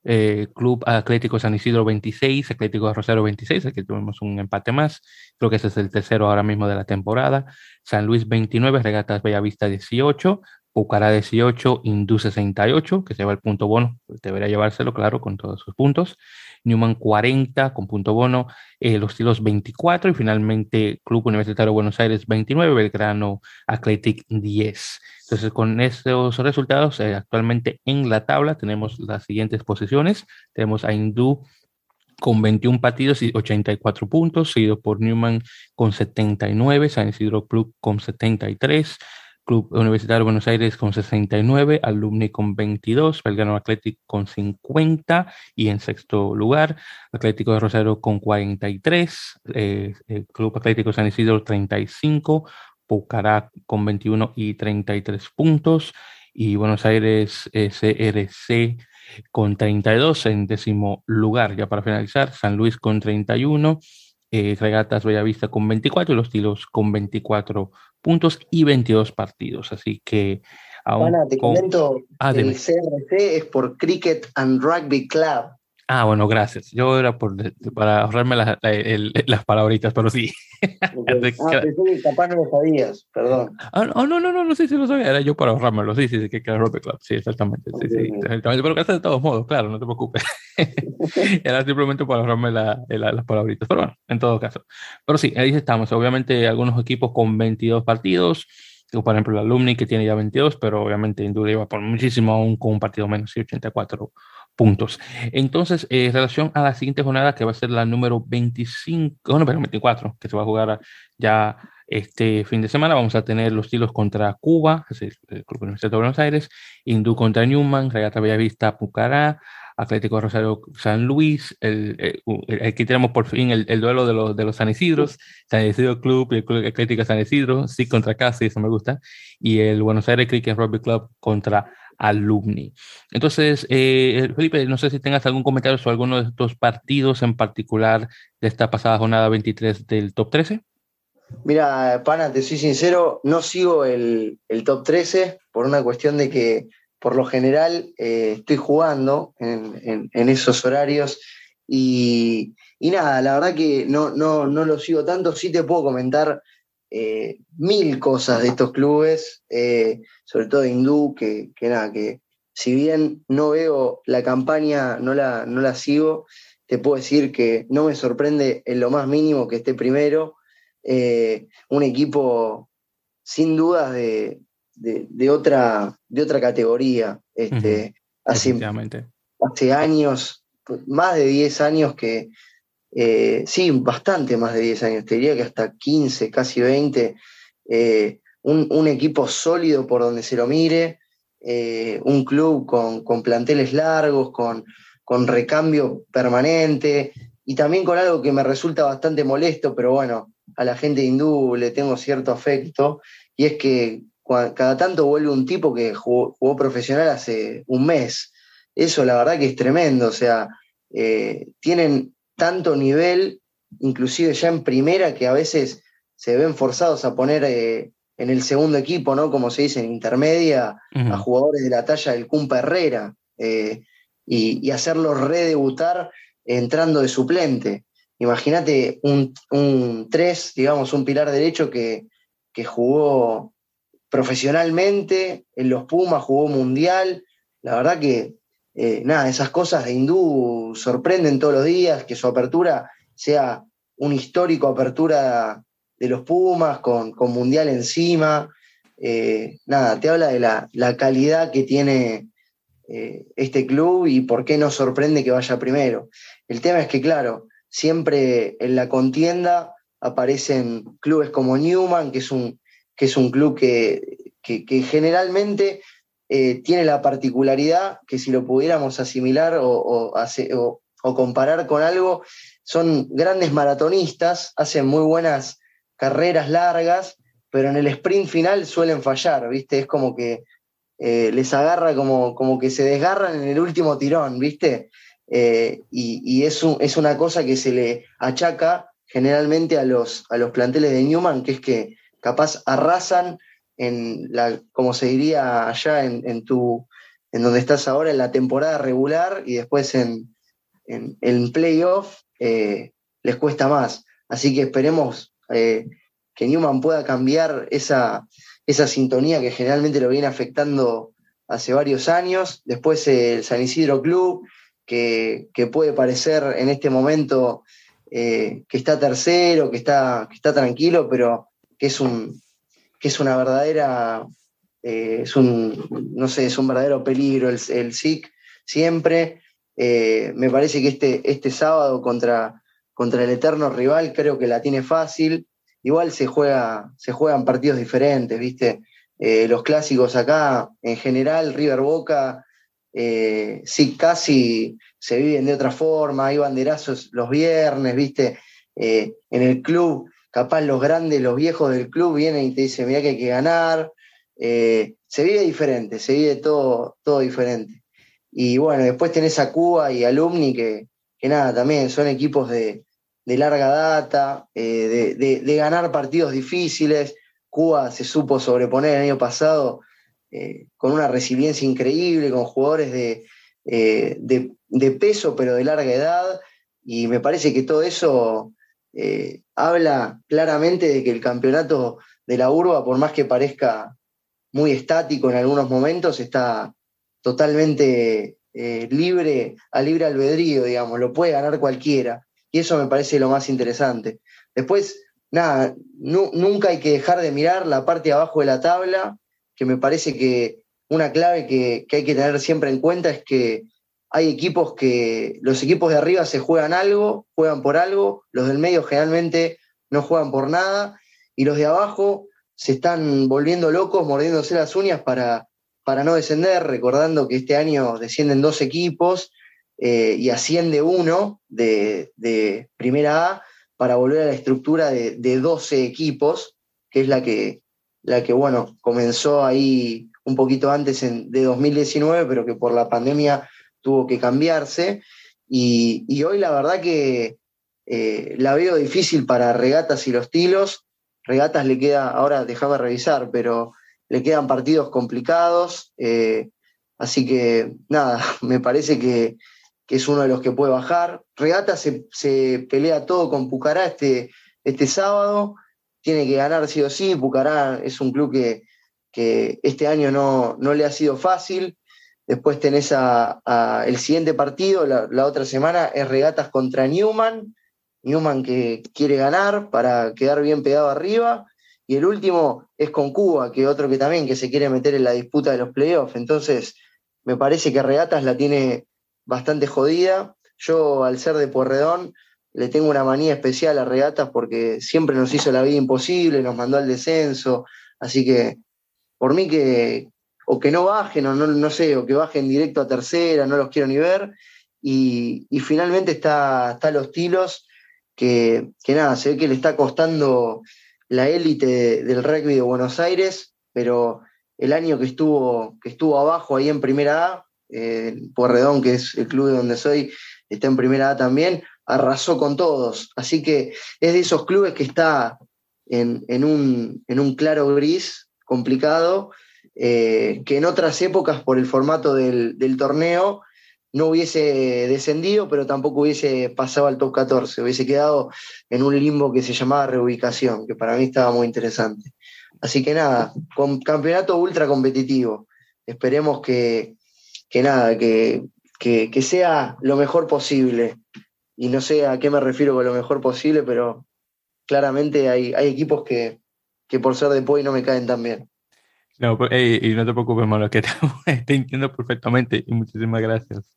eh, Club Atlético San Isidro 26, Atlético Rosario 26, aquí tuvimos un empate más, creo que ese es el tercero ahora mismo de la temporada, San Luis 29, Regatas Bellavista 18, Pucará 18, Hindú 68, que se lleva el punto bono, debería llevárselo, claro, con todos sus puntos. Newman 40 con punto bono, eh, Los Tilos 24 y finalmente Club Universitario Buenos Aires 29, Belgrano Athletic 10. Entonces, con estos resultados, eh, actualmente en la tabla tenemos las siguientes posiciones. Tenemos a Hindú con 21 partidos y 84 puntos, seguido por Newman con 79, San Isidro Club con 73, Club Universitario Buenos Aires con 69, Alumni con 22, Belgrano Athletic con 50 y en sexto lugar, Atlético de Rosario con 43, eh, el Club Atlético San Isidro 35, Pucará con 21 y 33 puntos y Buenos Aires CRC con 32 en décimo lugar. Ya para finalizar, San Luis con 31, eh, Regatas Bellavista con 24 y los Tilos con 24 puntos y 22 partidos. Así que aún. te comento, ah, el CRC es por Cricket and Rugby Club. Ah, bueno, gracias. Yo era por, para ahorrarme las, las palabritas, pero sí. ah, pensé que capaz no lo sabías, perdón. Ah, no, no, no, no, no sé si lo sabía. Era yo para ahorrármelo. Sí, sí, sí, que era Rugby Club. Sí, exactamente. Sí, sí, exactamente. Pero gracias de todos modos, claro, no te preocupes. era simplemente para ahorrarme la, las palabritas. Pero bueno, en todo caso. Pero sí, ahí estamos. Obviamente, algunos equipos con 22 partidos. Por ejemplo, el Alumni que tiene ya 22, pero obviamente Indura iba por muchísimo aún con un partido menos, sí, 84 puntos. Entonces, en relación a la siguiente jornada, que va a ser la número 25, no, pero 24, que se va a jugar ya este fin de semana, vamos a tener los tiros contra Cuba, es decir, el Club Universitario de Buenos Aires, Hindú contra Newman, Regata Bellavista, Pucará, Atlético Rosario San Luis, aquí tenemos por fin el, duelo de los, de los San Isidros, San Isidro Club y el Club Atlético San Isidro, sí contra Casi, eso me gusta, y el Buenos Aires Cricket Rugby Club contra alumni. Entonces, eh, Felipe, no sé si tengas algún comentario sobre alguno de estos partidos en particular de esta pasada jornada 23 del top 13. Mira, Pana, te soy sincero, no sigo el, top 13 por una cuestión de que por lo general eh, estoy jugando en, esos horarios y, nada, la verdad que no, no, no lo sigo tanto, sí te puedo comentar eh, mil cosas de estos clubes, eh, sobre todo de Hindú, que, nada, que si bien no veo la campaña, no la, no la sigo, te puedo decir que no me sorprende en lo más mínimo que esté primero. Eh, un equipo sin dudas de, otra, de otra categoría. Este, hace, hace años, más de 10 años que, eh, sí, bastante más de 10 años, te diría que hasta 15, casi 20, eh, un, equipo sólido por donde se lo mire, eh, un club con, planteles largos, con, con, recambio permanente y también con algo que me resulta bastante molesto, pero bueno, a la gente hindú le tengo cierto afecto, y es que cada tanto vuelve un tipo que jugó, profesional hace un mes. Eso la verdad que es tremendo, o sea, tienen tanto nivel inclusive ya en primera, que a veces se ven forzados a poner eh, en el segundo equipo, ¿no? Como se dice en intermedia, a jugadores de la talla del Cumpa Herrera eh, y, y, hacerlos redebutar entrando de suplente. Imagínate un, un 3, digamos, un pilar derecho que, que jugó profesionalmente en los Pumas, jugó mundial. La verdad que, eh, nada, esas cosas de Hindú sorprenden todos los días, que su apertura sea un histórico apertura de los Pumas con, mundial encima. Eh, nada, te habla de la, calidad que tiene eh, este club y por qué nos sorprende que vaya primero. El tema es que, claro, siempre en la contienda aparecen clubes como Newman, que es un, que es un club que, generalmente eh, tiene la particularidad que si lo pudiéramos asimilar o, o, comparar con algo, son grandes maratonistas, hacen muy buenas carreras largas, pero en el sprint final suelen fallar, ¿viste? Es como que eh, les agarra como, como que se desgarran en el último tirón, ¿viste? Eh, y, es, es, una cosa que se le achaca generalmente a los, a los planteles de Newman, que es que capaz arrasan en la, como se diría allá en, tu, en donde estás ahora, en la temporada regular y después en, en, en playoff eh, les cuesta más. Así que esperemos eh, que Newman pueda cambiar esa, esa sintonía que generalmente lo viene afectando hace varios años. Después el San Isidro Club, que, puede parecer en este momento eh, que está tercero, que está, que está tranquilo, pero que es, un, que es una verdadera, eh, es un, no sé, es un verdadero peligro el, el SIC siempre. Eh, me parece que este, este sábado contra, contra el eterno rival creo que la tiene fácil. Igual se, juega, se juegan partidos diferentes, ¿viste? los clásicos acá, en general, River Boca, eh, sí casi se viven de otra forma, hay banderazos los viernes, ¿viste? Eh, en el club, capaz los grandes, los viejos del club vienen y te dicen, mira que hay que ganar. Eh, se vive diferente, se vive todo, todo diferente. Y bueno, después tenés a Cuba y Alumni, que, que nada, también son equipos de, larga data, de, de, ganar partidos difíciles. Cuba se supo sobreponer el año pasado eh, con una resiliencia increíble, con jugadores eh, de, de, peso pero de larga edad, y me parece que todo eso eh, habla claramente de que el campeonato de la urba, por más que parezca muy estático en algunos momentos, está totalmente libre, a libre albedrío, digamos, lo puede ganar cualquiera, y eso me parece lo más interesante. Después, nada, nunca hay que dejar de mirar la parte de abajo de la tabla, que me parece que una clave que, hay que tener siempre en cuenta es que hay equipos que los equipos de arriba se juegan algo, juegan por algo, los del medio generalmente no juegan por nada y los de abajo se están volviendo locos, mordiéndose las uñas para, para no descender, recordando que este año descienden dos equipos eh, y asciende uno de, primera A para volver a la estructura de, de 12 equipos, que es la que, la que, bueno, comenzó ahí un poquito antes de 2019, pero que por la pandemia tuvo que cambiarse. Y, hoy la verdad que eh, la veo difícil para regatas y los tilos. Regatas le queda, ahora déjame revisar, pero le quedan partidos complicados. Eh, así que nada, me parece que, es uno de los que puede bajar. Regatas se, se pelea todo con Pucará este, este sábado tiene que ganar sí o sí. Pucará es un club que, este año no, no, le ha sido fácil. Después tenés el siguiente partido, la, otra semana, es regatas contra Newman. Newman que quiere ganar para quedar bien pegado arriba. Y el último es con Cuba, que otro que también que se quiere meter en la disputa de los playoffs. Entonces, me parece que Regatas la tiene bastante jodida. Yo, al ser de Porredón, le tengo una manía especial a Regatas porque siempre nos hizo la vida imposible, nos mandó al descenso, así que por mí que o que no bajen, o no, no sé, o que bajen directo a tercera, no los quiero ni ver, y, finalmente está, está Los Tilos, que, nada, se ve que le está costando la élite del rugby de Buenos Aires, pero el año que estuvo, que estuvo abajo ahí en primera A, eh, Porredón, que es el club de donde soy, está en primera A también, arrasó con todos. Así que es de esos clubes que está en, un, claro gris complicado, eh, que en otras épocas, por el formato del, torneo, no hubiese descendido, pero tampoco hubiese pasado al top 14, hubiese quedado en un limbo que se llamaba reubicación, que para mí estaba muy interesante. Así que nada, con campeonato ultra competitivo. Esperemos que, nada, que, que, sea lo mejor posible. Y no sé a qué me refiero con lo mejor posible, pero claramente hay, hay equipos que, por ser de Poi no me caen tan bien. No, pues, y no te preocupes, Malo, que te, entiendo perfectamente y muchísimas gracias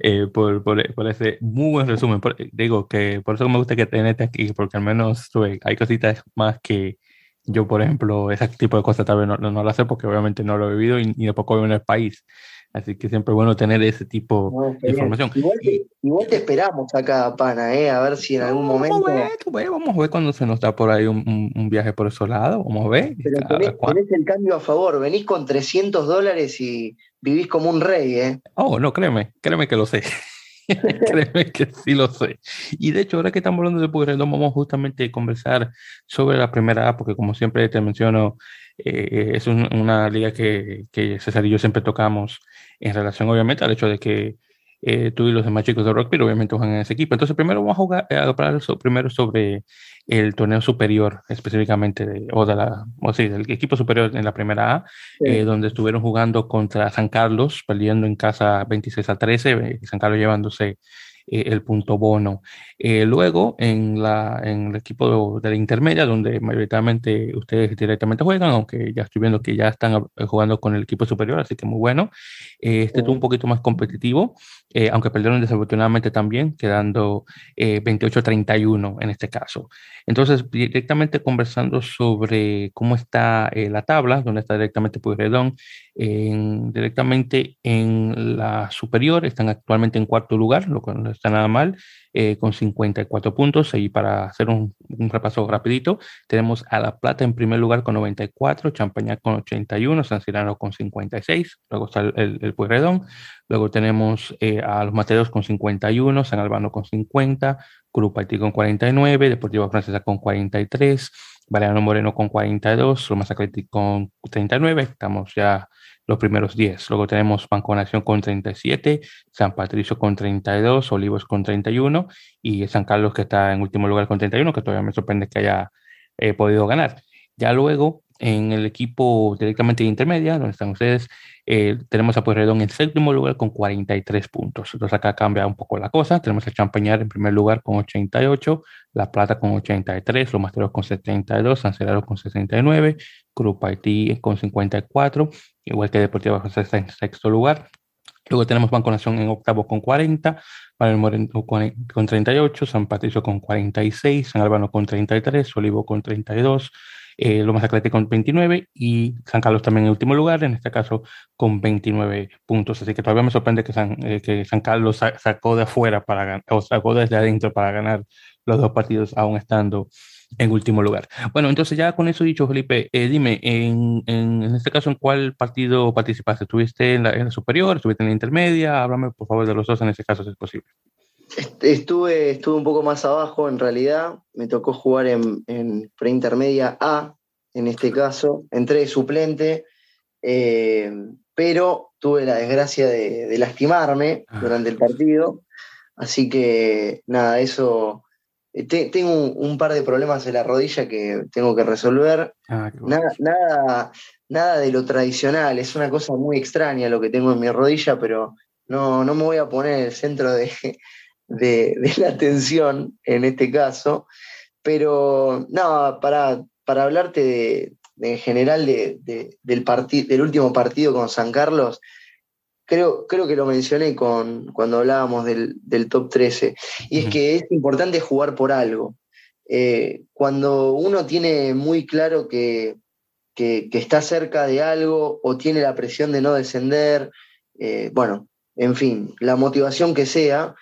eh, por, por, ese muy buen resumen. digo que por eso me gusta que tenés aquí, porque al menos hay cositas más que yo, por ejemplo, ese tipo de cosas tal vez no, no, lo sé porque obviamente no lo he vivido y, ni tampoco vivo en el país. Así que siempre es bueno tener ese tipo de información. Igual te, esperamos acá, Pana, ¿eh? a ver si en algún momento. Vamos a ver, cuando se nos da por ahí un, un, viaje por esos lados. Vamos a ver. Pero tenés, el cambio a favor. Venís con 300 dólares y vivís como un rey, ¿eh? Oh, no, créeme, créeme que lo sé. créeme que sí lo sé. Y de hecho, ahora que estamos hablando de Pueyrredón, vamos justamente a conversar sobre la primera A, porque como siempre te menciono, eh, es una liga que, que César y yo siempre tocamos en relación obviamente al hecho de que eh, tú y los demás chicos de rugby obviamente juegan en ese equipo. Entonces primero vamos a jugar, a hablar primero sobre el torneo superior específicamente, de, o, de la, o sí, del equipo superior en la primera A, eh, donde estuvieron jugando contra San Carlos, perdiendo en casa 26 a 13, San Carlos llevándose eh, el punto bono. Eh, luego, en, la, en el equipo de, la intermedia, donde mayoritariamente ustedes directamente juegan, aunque ya estoy viendo que ya están eh, jugando con el equipo superior, así que muy bueno. este estuvo un poquito más competitivo, aunque perdieron desafortunadamente también, quedando 28-31 en este caso. Entonces, directamente conversando sobre cómo está la tabla, donde está directamente Pueyrredón, directamente en la superior, están actualmente en cuarto lugar, lo cual está nada mal, eh, con 54 puntos. Y para hacer un, repaso rapidito, tenemos a La Plata en primer lugar con 94, Champaña con 81, San Cirano con 56, luego está el, el, Pueyrredón, luego tenemos eh, a Los Mateos con 51, San Albano con 50, Cruz Haití con 49, Deportivo Francesa con 43, Mariano Moreno con 42, Lomas Atlético con 39, estamos ya los primeros 10. Luego tenemos Banco Nación con 37, San Patricio con 32, Olivos con 31 y San Carlos que está en último lugar con 31, que todavía me sorprende que haya eh, podido ganar. Ya luego en el equipo directamente de intermedia, donde están ustedes, eh, tenemos a Pueyrredón en séptimo lugar con 43 puntos. Entonces acá cambia un poco la cosa. Tenemos a Champañar en primer lugar con 88, La Plata con 83, Los Masteros con 72, San Celero con 69, Cruz Haití con 54, igual que Deportivo José está en sexto lugar. Luego tenemos Banco Nación en octavo con 40, Manuel Moreno con 38, San Patricio con 46, San Albano con 33, Olivo con 32, eh, Lomas Atlético con 29 y San Carlos también en último lugar, en este caso con 29 puntos. Así que todavía me sorprende que San, eh, que San Carlos sacó de afuera para ganar, o sacó desde adentro para ganar los dos partidos, aún estando en último lugar. Bueno, entonces ya con eso dicho, Felipe, eh, dime, en, en, este caso, ¿en cuál partido participaste? ¿Estuviste en la, en la superior? ¿Estuviste en la intermedia? Háblame, por favor, de los dos en ese caso, si es posible. Estuve, estuve un poco más abajo en realidad, me tocó jugar en, en preintermedia A, en este caso, entré de suplente, eh, pero tuve la desgracia de, lastimarme ah. durante el partido, así que nada, eso, eh, tengo un, par de problemas en la rodilla que tengo que resolver, ah, nada, nada, nada de lo tradicional, es una cosa muy extraña lo que tengo en mi rodilla, pero no, no me voy a poner en el centro de de, la atención en este caso, pero no, para, para hablarte de, en general de, del, del último partido con San Carlos, creo, creo que lo mencioné con, cuando hablábamos del, top 13, y es que es importante jugar por algo. Eh, cuando uno tiene muy claro que, está cerca de algo o tiene la presión de no descender, eh, bueno, en fin, la motivación que sea,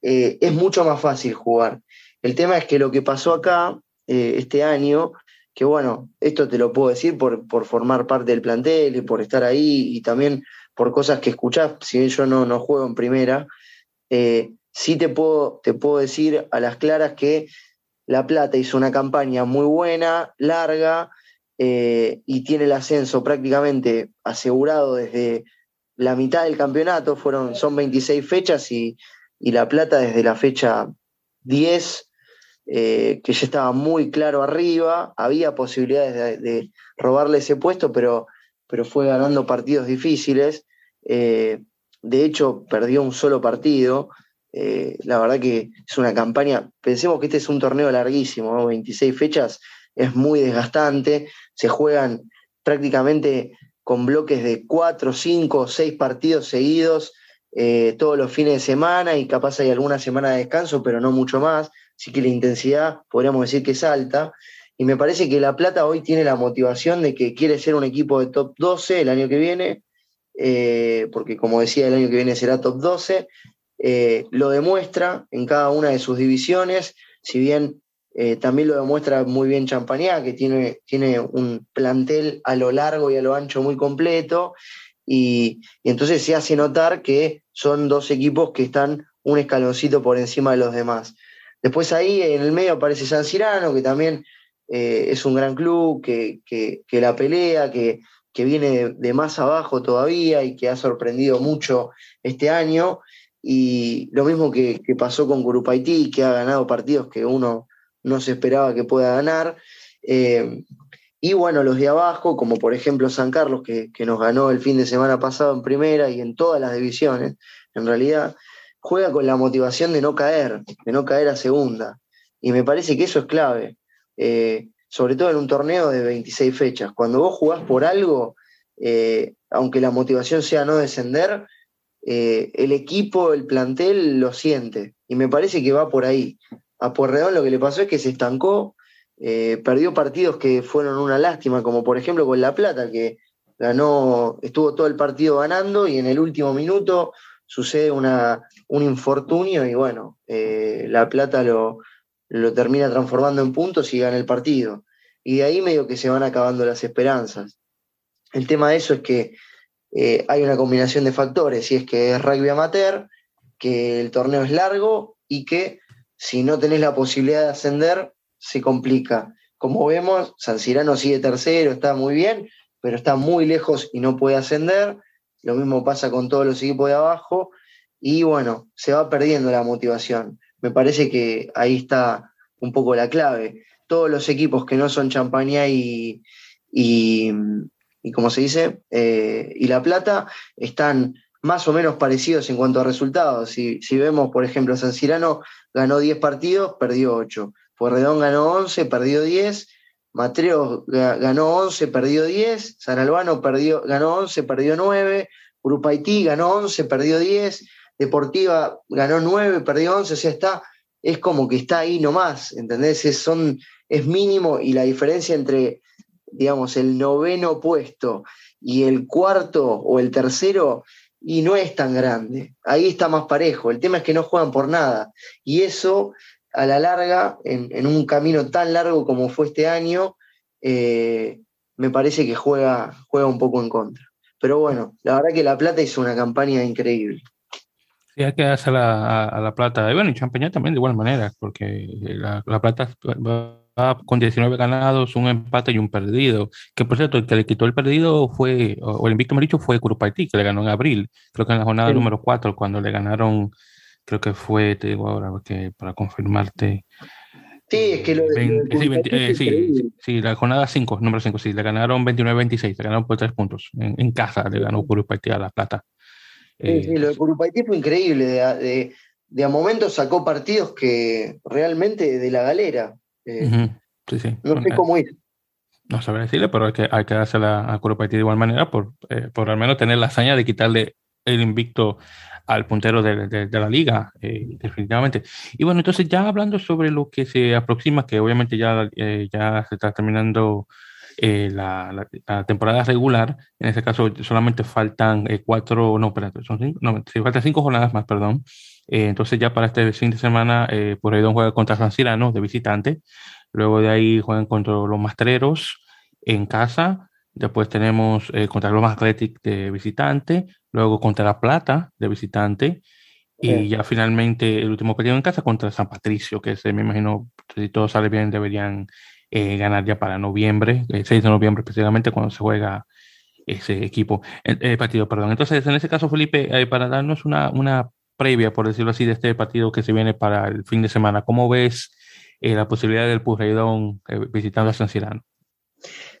eh, es mucho más fácil jugar. El tema es que lo que pasó acá este año, que bueno, esto te lo puedo decir por, por, formar parte del plantel y por estar ahí y también por cosas que escuchás, si bien yo no, no juego en primera, eh, sí te puedo, te puedo decir a las claras que La Plata hizo una campaña muy buena, larga, eh, y tiene el ascenso prácticamente asegurado desde la mitad del campeonato, fueron, son 26 fechas y, La Plata desde la fecha 10, eh, que ya estaba muy claro arriba, había posibilidades de, robarle ese puesto, pero, pero fue ganando partidos difíciles. Eh, de hecho, perdió un solo partido. la verdad que es una campaña, pensemos que este es un torneo larguísimo, 26 fechas, es muy desgastante, se juegan prácticamente con bloques de cuatro, cinco, seis partidos seguidos eh, todos los fines de semana y capaz hay alguna semana de descanso, pero no mucho más, así que la intensidad podríamos decir que es alta. Y me parece que La Plata hoy tiene la motivación de que quiere ser un equipo de top 12 el año que viene, eh, porque como decía, el año que viene será top 12. Eh, lo demuestra en cada una de sus divisiones, si bien eh, también lo demuestra muy bien Champañá, que tiene, tiene un plantel a lo largo y a lo ancho muy completo. Y, entonces se hace notar que son dos equipos que están un escaloncito por encima de los demás. Después ahí en el medio aparece San Cirano, que también eh, es un gran club, que, la pelea, que, viene de, más abajo todavía y que ha sorprendido mucho este año. Y lo mismo que, pasó con Curupaití, que ha ganado partidos que uno no se esperaba que pueda ganar. Eh, y bueno, los de abajo, como por ejemplo San Carlos, que, nos ganó el fin de semana pasado en primera y en todas las divisiones, en realidad juega con la motivación de no caer, de no caer a segunda. Y me parece que eso es clave, eh, sobre todo en un torneo de 26 fechas. Cuando vos jugás por algo, eh, aunque la motivación sea no descender, el equipo, el plantel lo siente. Y me parece que va por ahí a Puerredón lo que le pasó es que se estancó, eh, perdió partidos que fueron una lástima, como por ejemplo con La Plata, que ganó, estuvo todo el partido ganando y en el último minuto sucede una, un infortunio y bueno, eh, La Plata lo, lo termina transformando en puntos y gana el partido. Y de ahí medio que se van acabando las esperanzas. El tema de eso es que eh, hay una combinación de factores, y es que es rugby amateur, que el torneo es largo y que si no tenés la posibilidad de ascender, se complica. Como vemos, San Cirano sigue tercero, está muy bien, pero está muy lejos y no puede ascender. Lo mismo pasa con todos los equipos de abajo. Y bueno, se va perdiendo la motivación. Me parece que ahí está un poco la clave. Todos los equipos que no son Champaña y, y, como se dice, eh, y La Plata, están más o menos parecidos en cuanto a resultados. Si, si vemos, por ejemplo, San Cirano ganó 10 partidos, perdió 8. Puerredón ganó 11, perdió 10. Matreo ganó 11, perdió 10. San Albano perdió, ganó 11, perdió 9. Haití ganó 11, perdió 10. Deportiva ganó 9, perdió 11. O sea, está, es como que está ahí nomás, ¿entendés? Es, es mínimo y la diferencia entre, digamos, el noveno puesto y el cuarto o el tercero y no es tan grande. Ahí está más parejo. El tema es que no juegan por nada. Y eso, a la larga, en, un camino tan largo como fue este año, eh, me parece que juega, juega un poco en contra. Pero bueno, la verdad que La Plata hizo una campaña increíble. Sí, hay que hacer a, La Plata. Y bueno, y Champaña también de igual manera, porque la, la Plata con 19 ganados, un empate y un perdido. Que por cierto, el que le quitó el perdido fue, o el invicto me dicho, fue Curupaití, que le ganó en abril, creo que en la jornada número 4, cuando le ganaron, creo que fue, te digo ahora, porque para confirmarte. Sí, es que lo de, sí, sí, sí, la jornada 5, número 5, sí, le ganaron 29-26, le ganaron por 3 puntos. En, casa le ganó Curupaití a La Plata. Sí, sí, lo de Curupaití fue increíble. De, de, a momentos sacó partidos que realmente de la galera. Eh, no sé cómo ir. No sabré decirle, pero hay que, hay que dársela a Curupaití de igual manera por, eh, por al menos tener la hazaña de quitarle el invicto al puntero de, la liga, eh, definitivamente. Y bueno, entonces ya hablando sobre lo que se aproxima, que obviamente ya, ya se está terminando la, la, temporada regular, en este caso solamente faltan cuatro, no, espérate, son cinco, no, faltan cinco jornadas más, perdón. Eh, entonces ya para este fin de semana, eh, Porredón juega contra San Cirano de visitante. Luego de ahí juegan contra los Mastreros en casa. Después tenemos eh, contra los Athletic de visitante. Luego contra La Plata de visitante. Y ya finalmente el último partido en casa contra San Patricio, que se, me imagino, si todo sale bien, deberían eh, ganar ya para noviembre, el 6 de noviembre específicamente, cuando se juega ese equipo, el, eh, partido, perdón. Entonces, en ese caso, Felipe, eh, para darnos una, una previa, por decirlo así, de este partido que se viene para el fin de semana, ¿cómo ves la posibilidad del Purreidón visitando a San Cirano?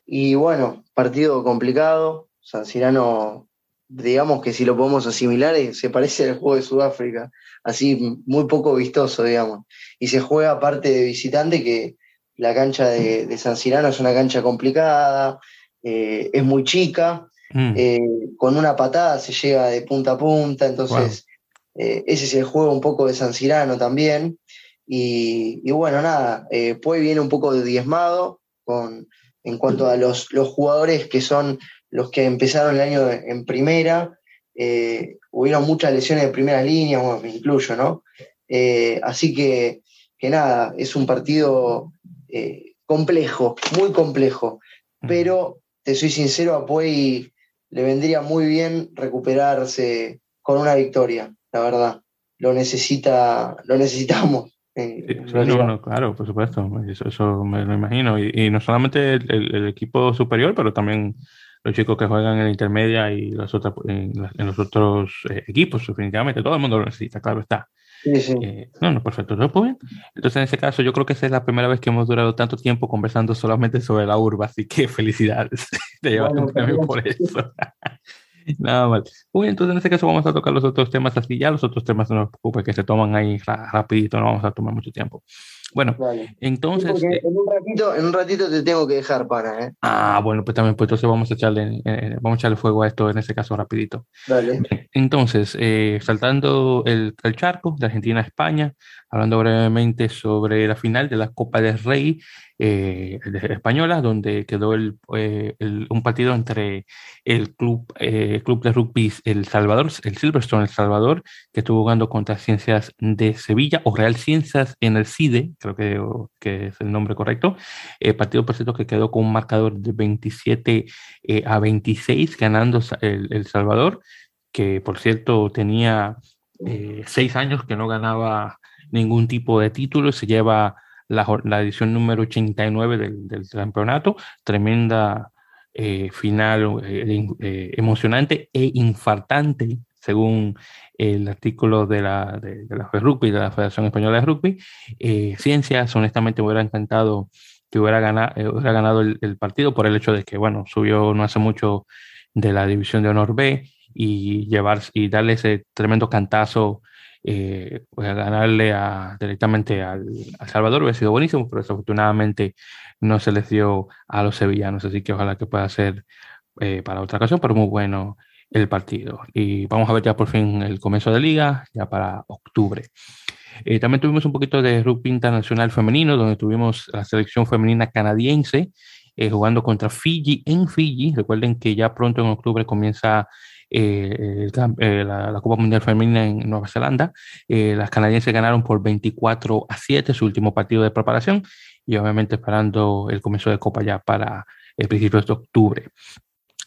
Y bueno, partido complicado. San Cirano digamos que si lo podemos asimilar, eh, se parece al juego de Sudáfrica, así muy poco vistoso, digamos. Y se juega aparte de visitante, que la cancha de, San Cirano es una cancha complicada, eh, es muy chica, mm. eh, con una patada se llega de punta a punta, entonces ese es el juego un poco de San Cirano también. Y, bueno, nada, pues viene un poco diezmado con, en cuanto a los, los jugadores que son los que empezaron el año en primera, eh, hubieron muchas lesiones de primera línea, bueno, me incluyo, ¿no? Eh, así que, que, nada, es un partido eh, complejo, muy complejo, pero te soy sincero, a Puey le vendría muy bien recuperarse con una victoria, la verdad. Lo necesita, lo necesitamos. claro, por supuesto, eso, me lo imagino. Y, no solamente el, equipo superior, pero también los chicos que juegan en la intermedia y los otros, en, los otros eh, equipos, definitivamente. Todo el mundo lo necesita, claro está. Eh, no, no, perfecto. Pues Entonces, en ese caso, yo creo que esa es la primera vez que hemos durado tanto tiempo conversando solamente sobre la urba, así que felicidades. Te llevas un premio por eso. Nada mal. Uy, entonces en ese caso vamos a tocar los otros temas así. Ya los otros temas no nos preocupen, que se toman ahí rapidito, no vamos a tomar mucho tiempo. Bueno, entonces. Eh, en, un ratito, en un ratito te tengo que dejar para, ¿eh? Ah, bueno, pues también, pues entonces vamos a echarle, eh, vamos a echarle fuego a esto en ese caso rapidito. Dale. Entonces, eh, saltando el, el, charco de Argentina a España, hablando brevemente sobre la final de la Copa del Rey eh, española, donde quedó eh, el, un partido entre el club, eh, club de rugby El Salvador, el Silverstone El Salvador, que estuvo jugando contra Ciencias de Sevilla, o Real Ciencias en el CIDE, creo que, que es el nombre correcto, partido por cierto que quedó con un marcador de 27 a 26, ganando el, el, Salvador, que por cierto tenía seis años que no ganaba ningún tipo de título, se lleva la, edición número 89 del, del campeonato, tremenda eh, final eh, eh, emocionante e infartante, según el artículo de la, de, la Rugby, de la Federación Española de Rugby. Ciencias, honestamente, me hubiera encantado que hubiera ganado, hubiera ganado el, el, partido por el hecho de que, bueno, subió no hace mucho de la División de Honor B y, llevar, y darle ese tremendo cantazo eh, pues ganarle a, directamente al, Salvador hubiera sido buenísimo, pero desafortunadamente no se les dio a los sevillanos, así que ojalá que pueda ser eh, para otra ocasión, pero muy bueno el partido. Y vamos a ver ya por fin el comienzo de liga, ya para octubre. Eh, también tuvimos un poquito de rugby internacional femenino, donde tuvimos la selección femenina canadiense jugando contra Fiji en Fiji. Recuerden que ya pronto en octubre comienza eh, eh, la, Copa Mundial Femenina en Nueva Zelanda. Eh, las canadienses ganaron por 24 a 7 su último partido de preparación y obviamente esperando el comienzo de Copa ya para el principio de octubre.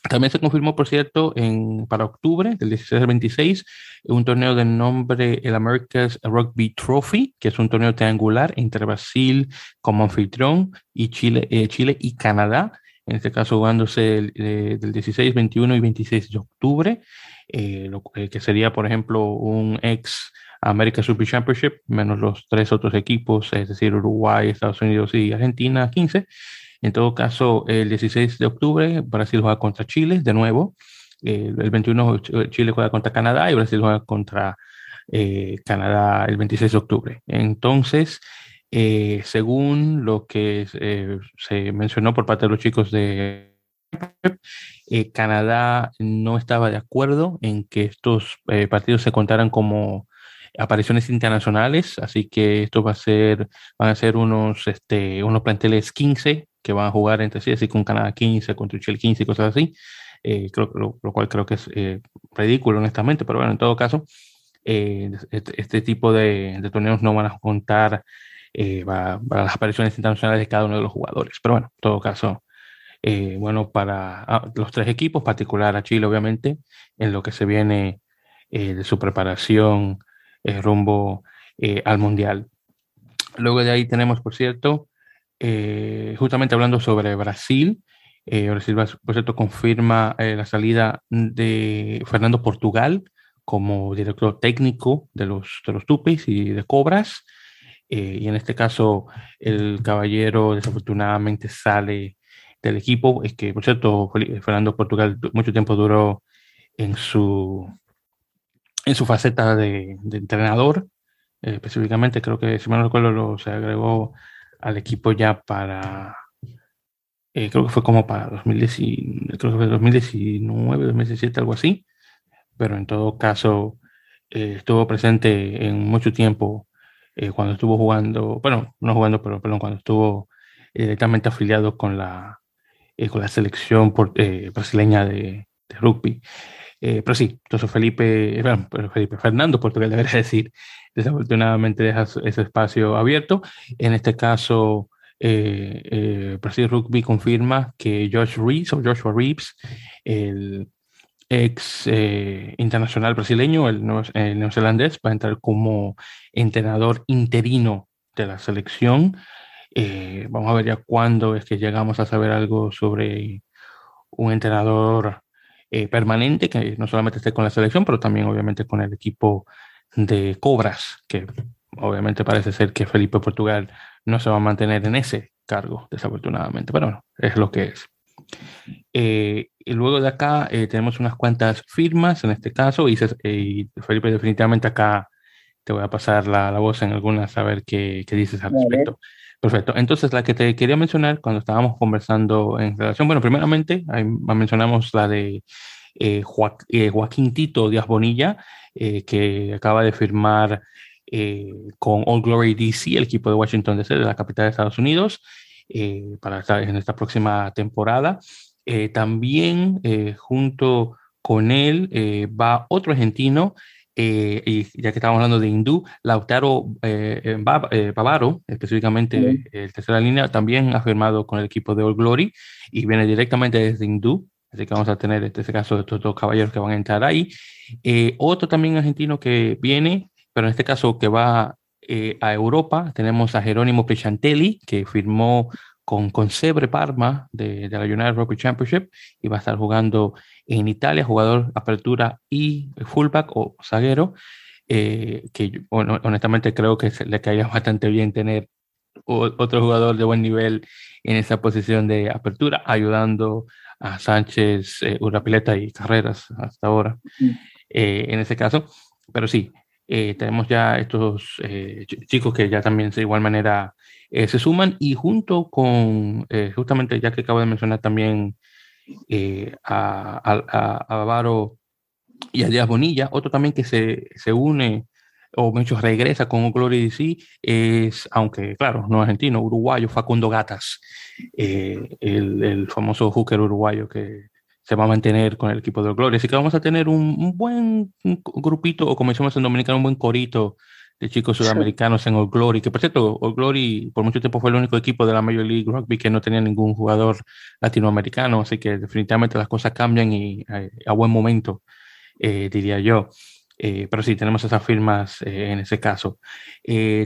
También se confirmó, por cierto, en, para octubre, del 16 al 26, un torneo de nombre el America's Rugby Trophy, que es un torneo triangular entre Brasil como anfitrión y Chile, Chile y Canadá en este caso jugándose eh, del 16, 21 y 26 de octubre, eh, lo, eh, que sería, por ejemplo, un ex America Super Championship, menos los tres otros equipos, es decir, Uruguay, Estados Unidos y Argentina, 15. En todo caso, el 16 de octubre, Brasil juega contra Chile, de nuevo. el 21 Chile juega contra Canadá y Brasil juega contra Canadá el 26 de octubre. Entonces, eh, según lo que eh, se mencionó por parte de los chicos de eh, Canadá no estaba de acuerdo en que estos partidos se contaran como apariciones internacionales, así que esto va a ser, van a ser unos, este, unos planteles 15 que van a jugar entre sí, así con Canadá 15, contra Chile 15 y cosas así, creo, lo, lo, cual creo que es ridículo honestamente, pero bueno, en todo caso, este, este, tipo de, de torneos no van a contar eh, para, las apariciones internacionales de cada uno de los jugadores. Pero bueno, en todo caso, eh, bueno, para ah, los tres equipos, particular a Chile, obviamente, en lo que se viene eh, de su preparación rumbo al Mundial. Luego de ahí tenemos, por cierto, justamente hablando sobre Brasil, Brasil, por cierto, confirma la salida de Fernando Portugal como director técnico de los, de los Tupis y de Cobras. Y en este caso, el caballero desafortunadamente sale del equipo. Es que, por cierto, Fernando Portugal mucho tiempo duró en su, en su faceta de, entrenador. Eh, específicamente, creo que, si mal no recuerdo, lo, se agregó al equipo ya para, eh, creo que fue como para 2019, creo que fue 2019, 2017, algo así. Pero en todo caso, eh, estuvo presente en mucho tiempo cuando estuvo jugando, bueno, no jugando, pero perdón, cuando estuvo directamente afiliado con la, con la selección por, brasileña de, de rugby. Eh, pero sí, entonces Felipe, eh, bueno, Felipe Fernando, Portugal debería decir, desafortunadamente deja ese espacio abierto. En este caso, eh, Brasil Rugby confirma que Josh Reeves o Joshua Reeves, el ex internacional brasileño, el, neozelandés, va a entrar como entrenador interino de la selección. vamos a ver ya cuándo es que llegamos a saber algo sobre un entrenador eh, permanente, que no solamente esté con la selección, pero también obviamente con el equipo de Cobras, que obviamente parece ser que Felipe Portugal no se va a mantener en ese cargo, desafortunadamente, pero bueno, es lo que es. Eh, y luego de acá eh, tenemos unas cuantas firmas en este caso, y, Felipe, definitivamente acá te voy a pasar la, la voz en algunas a ver qué, qué dices al respecto. Perfecto. Entonces, la que te quería mencionar cuando estábamos conversando en relación, bueno, primeramente ahí mencionamos la de eh, eh, Joaquín Tito Díaz Bonilla, eh, que acaba de firmar con All Glory DC, el equipo de Washington DC, de la capital de Estados Unidos, para estar en esta próxima temporada. También junto con él va otro argentino eh, y ya que estamos hablando de hindú, Lautaro eh, eh Bavaro, específicamente el tercera línea, también ha firmado con el equipo de All Glory y viene directamente desde hindú. Así que vamos a tener en este caso estos dos caballeros que van a entrar ahí. Eh, otro también argentino que viene, pero en este caso que va a Europa, tenemos a Jerónimo Pichantelli, que firmó con, con Sebre Parma de, de, la United Rugby Championship y va a estar jugando en Italia, jugador apertura y fullback o zaguero, eh, que honestamente creo que le caería bastante bien tener otro jugador de buen nivel en esa posición de apertura, ayudando a Sánchez, eh, Urapileta y Carreras hasta ahora, eh, en ese caso. Pero sí, eh, tenemos ya estos chicos que ya también de igual manera se suman y junto con, justamente ya que acabo de mencionar también eh, a, a, y a Díaz Bonilla. Otro también que se, se une o hecho regresa con Glory DC es, aunque claro, no argentino, uruguayo, Facundo Gatas, eh, el, el, famoso hooker uruguayo que se va a mantener con el equipo de Gloria. Así que vamos a tener un, buen grupito, o como decimos en Dominicano, un buen corito de chicos sudamericanos en All Glory, que por cierto, All Glory por mucho tiempo fue el único equipo de la Major League Rugby que no tenía ningún jugador latinoamericano, así que definitivamente las cosas cambian y eh, a, buen momento, eh, diría yo. Eh, pero sí, tenemos esas firmas en ese caso.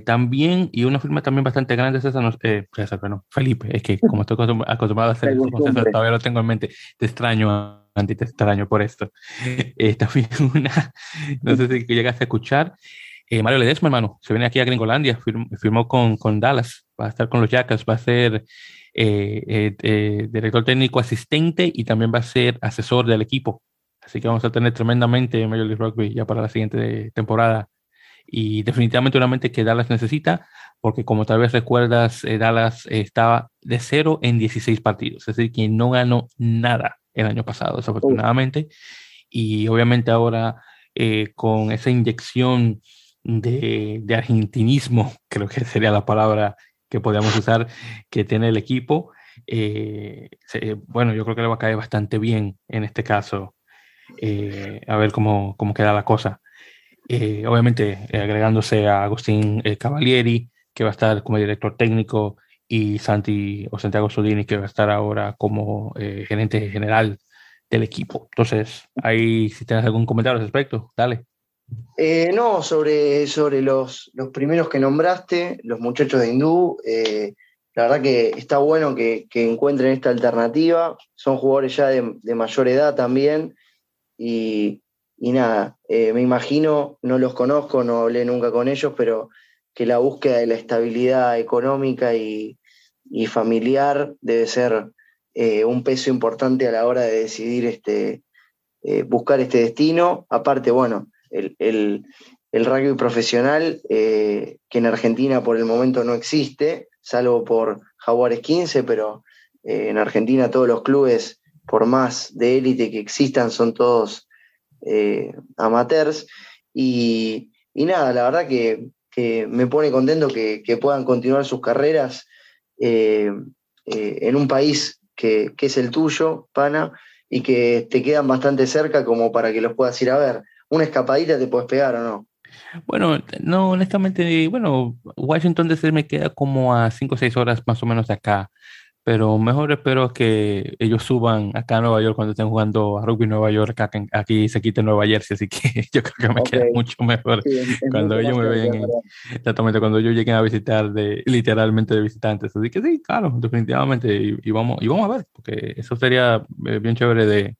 también, y una firma también bastante grande es esa, no, César, Felipe, es que como estoy acostumbrado a hacer eso, todavía lo tengo en mente, te extraño, Andy, te extraño por esto. también una, no sé si llegaste a escuchar, eh, Mario Ledesma, hermano, se viene aquí a Gringolandia, firmó, con, con, Dallas, va a estar con los Jackals, va a ser eh, eh, director técnico asistente y también va a ser asesor del equipo. Así que vamos a tener tremendamente Major League Rugby ya para la siguiente temporada. Y definitivamente una mente que Dallas necesita, porque como tal vez recuerdas, Dallas estaba de 0 en 16 partidos, es decir, que no ganó nada el año pasado, desafortunadamente. Y obviamente ahora con esa inyección de, argentinismo, creo que sería la palabra que podríamos usar, que tiene el equipo. Eh, bueno, yo creo que le va a caer bastante bien en este caso, eh, a ver cómo, cómo, queda la cosa. Eh, obviamente, agregándose a Agustín Cavalieri, que va a estar como director técnico, y Santi o Santiago Sodini, que va a estar ahora como gerente general del equipo. Entonces, ahí si tienes algún comentario al respecto, dale. Eh, no, sobre, sobre los, los, primeros que nombraste, los muchachos de Hindú, eh, la verdad que está bueno que, encuentren esta alternativa. Son jugadores ya de, mayor edad también. Y, nada, eh, me imagino, no los conozco, no hablé nunca con ellos, pero que la búsqueda de la estabilidad económica y, familiar debe ser un peso importante a la hora de decidir este, buscar este destino. Aparte, bueno, el, rugby profesional, eh, que en Argentina por el momento no existe, salvo por Jaguares 15, pero eh, en Argentina todos los clubes, por más de élite que existan, son todos eh, amateurs. Y, nada, la verdad que, me pone contento que, puedan continuar sus carreras en un país que, que es el tuyo, Pana, y que te quedan bastante cerca como para que los puedas ir a ver una escapadita te puedes pegar o no. Bueno, no, honestamente, bueno, Washington DC me queda como a 5 o 6 horas más o menos de acá, pero mejor espero que ellos suban acá a Nueva York cuando estén jugando a rugby Nueva York, acá, aquí se quite Nueva Jersey, así que yo creo que me queda mucho mejor cuando ellos me ven, exactamente, cuando ellos lleguen a visitar de, literalmente de visitantes, así que sí, claro, definitivamente, y, vamos, y vamos a ver, porque eso sería eh, bien chévere de,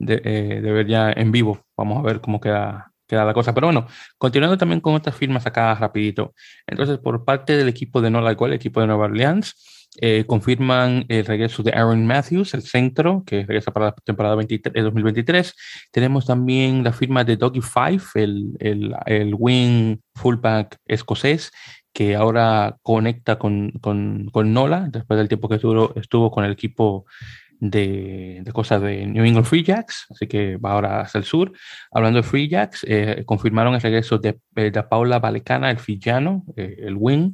eh, de, ver ya en vivo. Vamos a ver cómo queda, queda la cosa. Pero bueno, continuando también con otras firmas acá rapidito. Entonces, por parte del equipo de Nola el equipo de Nueva Orleans, eh, confirman el regreso de Aaron Matthews, el centro, que regresa para la temporada 23, 2023. Eh, Tenemos también la firma de Doggy Five, el, el, el wing fullback escocés, que ahora conecta con, con, con, Nola, después del tiempo que estuvo, estuvo con el equipo de, cosas de New England Free Jacks, así que va ahora hacia el sur. Hablando de Free Jacks, eh, confirmaron el regreso de, eh, de Paula Valecana, el fillano, eh, el wing,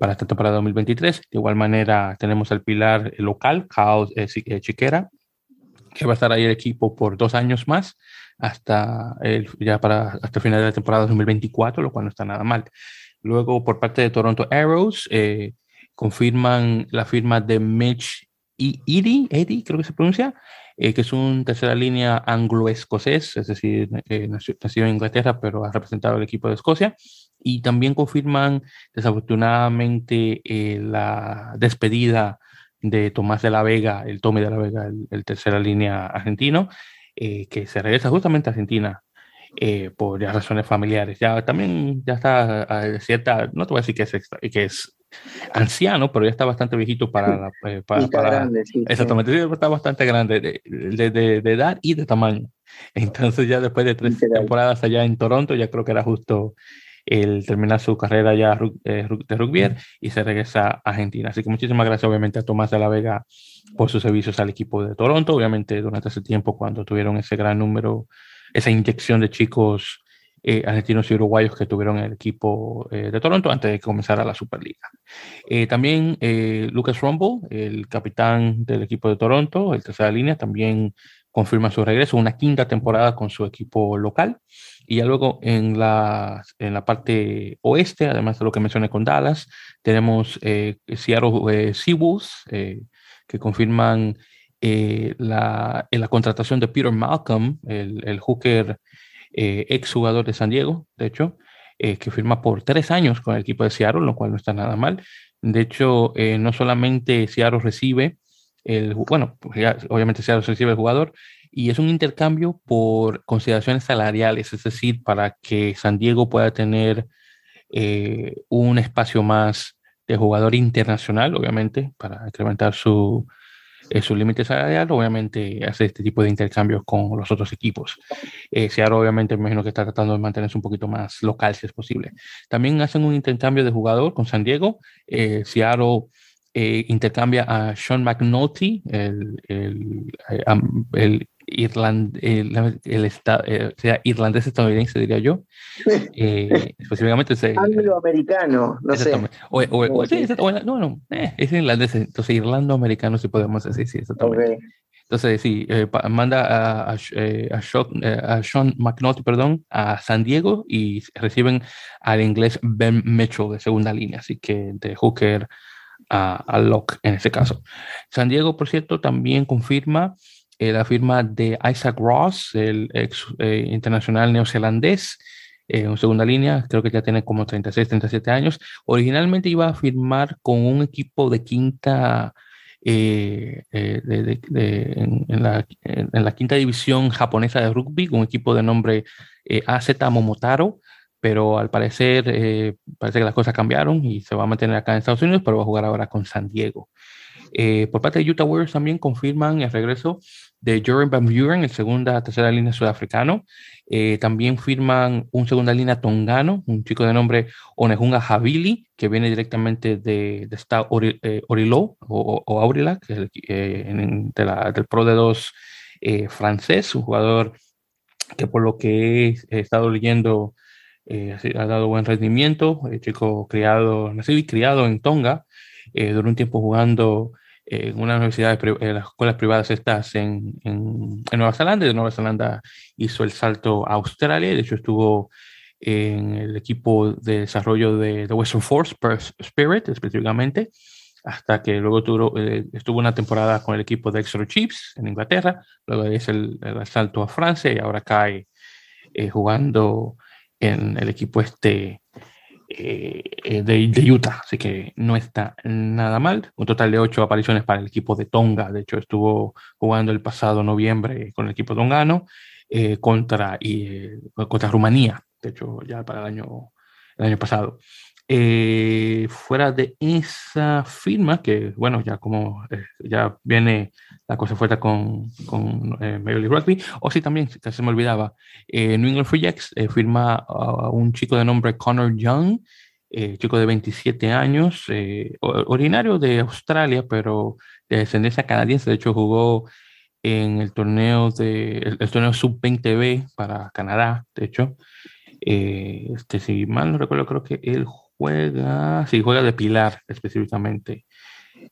para esta temporada 2023. De igual manera, tenemos el pilar local, Chaos Chiquera, que va a estar ahí el equipo por dos años más, hasta el, ya para, hasta el final de la temporada 2024, lo cual no está nada mal. Luego, por parte de Toronto Arrows, confirman la firma de Mitch y Eddie, creo que se pronuncia, eh, que es un tercera línea anglo-escocés, es decir, eh, nació, en Inglaterra, pero ha representado el equipo de Escocia. Y también confirman, desafortunadamente, eh, la despedida de Tomás de la Vega, el Tommy de la Vega, el, tercera línea argentino, que se regresa justamente a Argentina por razones familiares. Ya también ya está a cierta, no te voy a decir que es, que es anciano, pero ya está bastante viejito para... Eh, para, exactamente, está bastante grande de, de, de, edad y de tamaño. Entonces ya después de tres temporadas allá en Toronto, ya creo que era justo el terminar su carrera ya eh, de rugby y se regresa a Argentina. Así que muchísimas gracias obviamente a Tomás de la Vega por sus servicios al equipo de Toronto. Obviamente durante ese tiempo cuando tuvieron ese gran número, esa inyección de chicos eh, argentinos y uruguayos que tuvieron el equipo eh, de Toronto antes de comenzar a la Superliga. Eh, también Lucas Rumble, el capitán del equipo de Toronto, el tercera línea, también confirma su regreso, una quinta temporada con su equipo local. Y ya luego en la, en la parte oeste, además de lo que mencioné con Dallas, tenemos Seattle Seawolves, que confirman la, la, contratación de Peter Malcolm, el, el hooker eh, exjugador de San Diego, de hecho, eh, que firma por tres años con el equipo de Seattle, lo cual no está nada mal. De hecho, eh, no solamente Seattle recibe el, bueno, pues obviamente Seattle recibe el jugador, y es un intercambio por consideraciones salariales, es decir, para que San Diego pueda tener un espacio más de jugador internacional, obviamente, para incrementar su, eh, su límite salarial, obviamente hace este tipo de intercambios con los otros equipos. Eh, Seattle obviamente me imagino que está tratando de mantenerse un poquito más local si es posible. También hacen un intercambio de jugador con San Diego. Eh, Seattle eh, intercambia a Sean McNulty, el, el, el Irland, el, el eh, sea irlandés estadounidense, diría yo. Eh, específicamente es angloamericano, no sé. O, o, sí, no, no, eh, es irlandés, entonces irlando-americano, si podemos decir, sí, exactamente. Entonces, sí, eh, manda a, a, eh, a, Sean, McNulty, perdón, a San Diego y reciben al inglés Ben Mitchell de segunda línea, así que de Hooker a, a Locke en ese caso. San Diego, por cierto, también confirma la firma de Isaac Ross, el ex internacional neozelandés, en segunda línea, creo que ya tiene como 36, 37 años. Originalmente iba a firmar con un equipo de quinta, en, la, quinta división japonesa de rugby, un equipo de nombre AZ Momotaro, pero al parecer eh, parece que las cosas cambiaron y se va a mantener acá en Estados Unidos, pero va a jugar ahora con San Diego. Eh, por parte de Utah Warriors también confirman el regreso de Jordan Van Buren, el segunda, tercera línea sudafricano. Eh, también firman un segunda línea tongano, un chico de nombre Onejunga Javili, que viene directamente de, de esta Orilo o, o Aurillac, de la, del Pro de 2 francés, un jugador que por lo que he estado leyendo eh, ha dado buen rendimiento, el chico criado, nacido y criado en Tonga, eh, durante un tiempo jugando en una universidad, en las escuelas privadas estas en, en, Nueva Zelanda, y de Nueva Zelanda hizo el salto a Australia, de hecho estuvo en el equipo de desarrollo de, de Western Force, Spirit específicamente, hasta que luego tuvo, eh, estuvo una temporada con el equipo de Exeter Chiefs en Inglaterra, luego hizo el, el salto a Francia y ahora cae jugando en el equipo este eh, eh, de, Utah, así que no está nada mal. Un total de ocho apariciones para el equipo de Tonga, de hecho estuvo jugando el pasado noviembre con el equipo tongano eh, contra, y, contra Rumanía, de hecho ya para el año, el año pasado. Eh, fuera de esa firma, que bueno, ya como eh, ya viene la cosa fuerte con, con eh, Major Rugby, o sí también, se me olvidaba, New England Free Jacks firma a un chico de nombre Connor Young, chico de 27 años, originario de Australia, pero de descendencia canadiense, de hecho jugó en el torneo de el, torneo sub-20B para Canadá, de hecho. este, si mal no recuerdo, creo que él juega, sí, juega de pilar específicamente.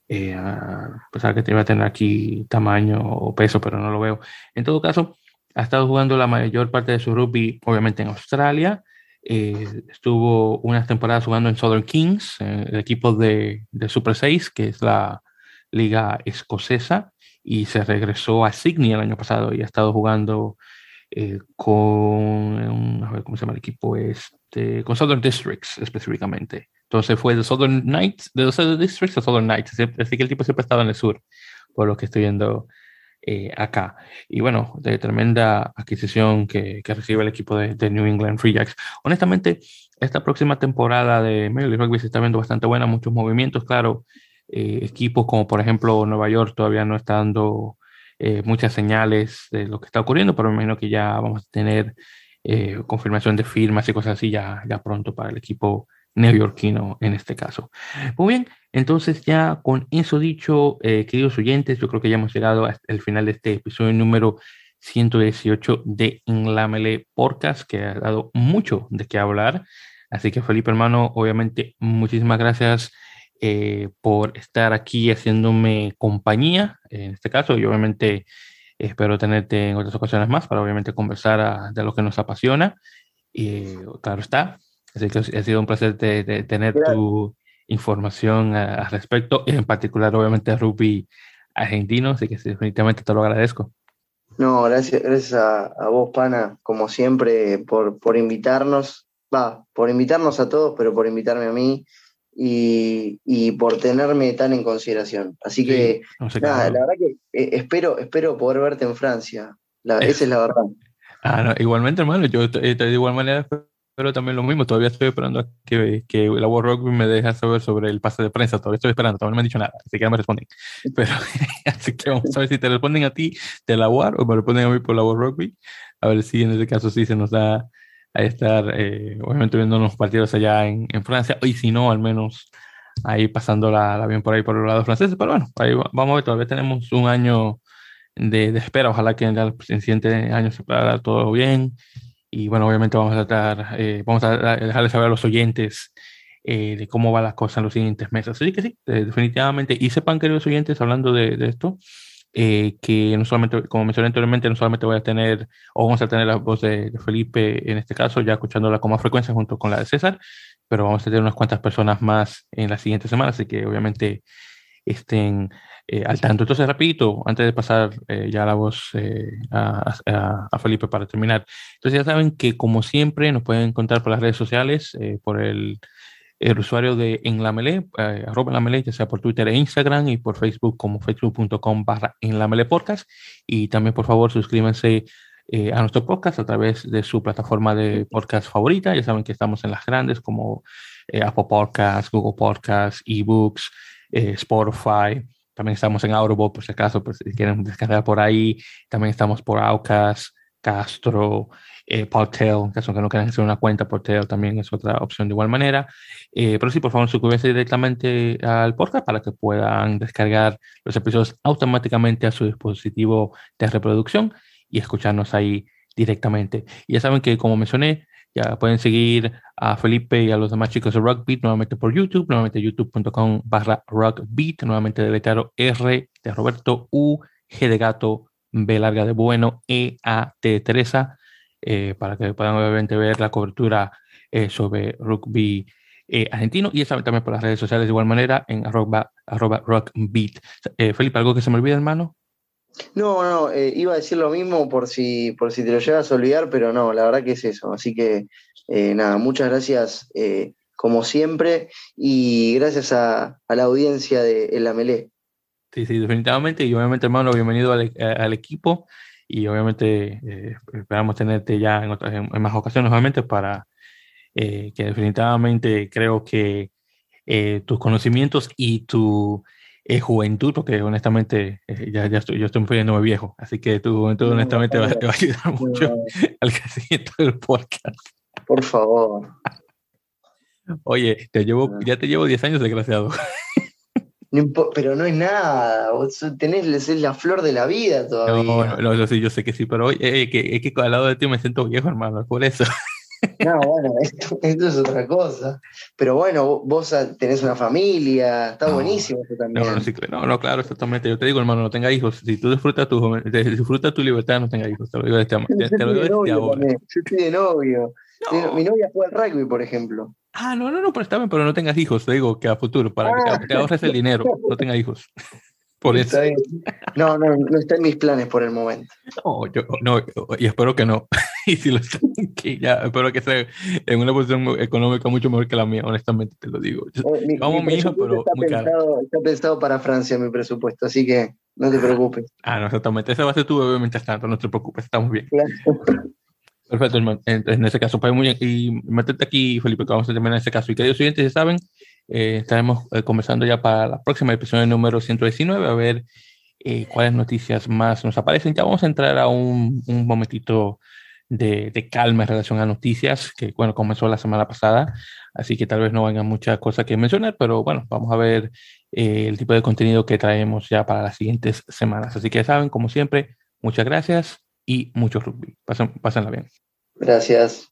Eh, a pesar que iba a tener aquí tamaño o peso, pero no lo veo. En todo caso, ha estado jugando la mayor parte de su rugby, obviamente en Australia. Eh, estuvo unas temporadas jugando en Southern Kings, eh, el equipo de, de, Super 6, que es la liga escocesa, y se regresó a Sydney el año pasado y ha estado jugando eh, con, a ver cómo se llama el equipo, este, con Southern Districts específicamente. Entonces fue de Southern Knights, de Southern Districts a Southern Knights. Así que el tipo siempre estaba en el sur, por lo que estoy viendo eh, acá. Y bueno, de tremenda adquisición que, que recibe el equipo de, de, New England Free Jacks. Honestamente, esta próxima temporada de Major League Rugby se está viendo bastante buena, muchos movimientos, claro. Eh, equipos como por ejemplo Nueva York todavía no está dando eh, muchas señales de lo que está ocurriendo, pero me imagino que ya vamos a tener eh, confirmación de firmas y cosas así ya, ya pronto para el equipo neoyorquino en este caso. Muy bien, entonces ya con eso dicho, eh, queridos oyentes, yo creo que ya hemos llegado al final de este episodio número 118 de Inlamele Podcast, que ha dado mucho de qué hablar. Así que Felipe hermano, obviamente muchísimas gracias eh, por estar aquí haciéndome compañía, en este caso, y obviamente espero tenerte en otras ocasiones más para obviamente conversar de lo que nos apasiona. Y claro está, así que ha sido un placer de, tener tu información al respecto, en particular obviamente rugby argentino, así que definitivamente te lo agradezco. No, gracias, gracias a, a vos, Pana, como siempre, por, por invitarnos, va, por invitarnos a todos, pero por invitarme a mí y, por tenerme tan en consideración. Así que, nada, la verdad que eh, espero, espero poder verte en Francia. esa es la verdad. Ah, igualmente, hermano, yo de igual manera pero también lo mismo. Todavía estoy esperando que, que la World Rugby me deje saber sobre el pase de prensa. Todavía estoy esperando, todavía no me han dicho nada, así que no me responden. Pero, así que vamos a ver si te responden a ti de la WAR o me responden a mí por la World Rugby. A ver si en ese caso sí se nos da a estar, eh, obviamente, viendo unos partidos allá en, en, Francia, y si no, al menos ahí pasando la, bien por ahí por los lados franceses. Pero bueno, ahí vamos a ver, todavía tenemos un año de, de espera. Ojalá que en el siguiente año se pueda dar todo bien. Y bueno, obviamente vamos a tratar, eh, vamos a dejarles saber a los oyentes eh, de cómo van las cosas en los siguientes meses. Así que sí, definitivamente. Y sepan, queridos oyentes, hablando de, de esto, eh, que no solamente, como mencioné anteriormente, no solamente voy a tener, o vamos a tener la voz de, Felipe en este caso, ya escuchándola con más frecuencia junto con la de César, pero vamos a tener unas cuantas personas más en las siguientes semanas, así que obviamente estén eh, al tanto. Entonces, repito, antes de pasar eh, ya la voz eh, a, a, Felipe para terminar. Entonces, ya saben que como siempre nos pueden encontrar por las redes sociales, por el, el, usuario de En la Mele, arroba en la ya sea por Twitter e Instagram y por Facebook como facebook.com barra En la Mele Podcast. Y también, por favor, suscríbanse a nuestro podcast a través de su plataforma de podcast favorita. Ya saben que estamos en las grandes como Apple Podcasts, Google Podcasts, eBooks, Spotify. También estamos en Audible, por si acaso, pues, si quieren descargar por ahí. También estamos por Aucas, Castro, eh, en caso que no quieran hacer una cuenta, Portel también es otra opción de igual manera. Eh, pero sí, por favor, suscríbanse directamente al podcast para que puedan descargar los episodios automáticamente a su dispositivo de reproducción y escucharnos ahí directamente. Y ya saben que, como mencioné, ya pueden seguir a Felipe y a los demás chicos de Rockbeat nuevamente por YouTube, nuevamente youtube.com barra Rockbeat, nuevamente de Betaro R de Roberto U, G de gato, B larga de bueno, E, A, T de Teresa, eh, para que puedan obviamente ver la cobertura eh, sobre rugby eh, argentino y saben también por las redes sociales de igual manera en arroba, arroba rockbeat. Felipe, ¿algo que se me olvide, hermano? No, no, iba a decir lo mismo por si, por si te lo llegas a olvidar, pero no, la verdad que es eso. Así que nada, muchas gracias como siempre y gracias a, la audiencia de El Amelé. Sí, sí, definitivamente. Y obviamente, hermano, bienvenido al, equipo. Y obviamente esperamos tenerte ya en, otras, en, más ocasiones nuevamente para que definitivamente creo que tus conocimientos y tu eh, juventud, porque honestamente eh, ya, ya estoy, yo estoy muy viejo, así que tu juventud honestamente va, te va a ayudar mucho al crecimiento del podcast. Por favor. Oye, te llevo, ya te llevo 10 años, desgraciado. pero no es nada, vos tenés la flor de la vida todavía. No, no, yo, sí, yo sé que sí, pero oye, eh, que, es que al lado de ti me siento viejo, hermano, por eso. No, bueno, esto, es otra cosa. Pero bueno, vos tenés una familia, está buenísimo eso también. No, no, claro, exactamente. Yo te digo, hermano, no tenga hijos. Si tú disfrutas tu, disfrutas tu libertad, no tengas hijos. Te lo digo de este, te, lo digo de ahora. Yo estoy de novio. Mi novia juega al rugby, por ejemplo. Ah, no, no, no, pero está bien, pero no tengas hijos. Te digo que a futuro, para que te ah. ahorres el dinero, no tengas hijos. Por eso. No, no, no está en mis planes por el momento. No, yo, no, y espero que no. y si lo están, que ya, espero que sea en una posición económica mucho mejor que la mía, honestamente te lo digo. Vamos, mi, hija, pero está muy pensado, Está pensado para Francia mi presupuesto, así que no te preocupes. Ah, no, exactamente. Ese va a ser tu bebé mientras tanto, no te preocupes, estamos bien. Perfecto. En, en, ese caso, pues muy bien. Y métete aquí, Felipe, que vamos a terminar ese caso. Y queridos oyentes, ya saben, eh, estaremos eh, conversando ya para la próxima episodio número 119, a ver eh, cuáles noticias más nos aparecen. Ya vamos a entrar a un, un momentito de, de, calma en relación a noticias, que bueno, comenzó la semana pasada, así que tal vez no vengan muchas cosas que mencionar, pero bueno, vamos a ver el tipo de contenido que traemos ya para las siguientes semanas. Así que ya saben, como siempre, muchas gracias y mucho rugby. Pásenla bien. Gracias.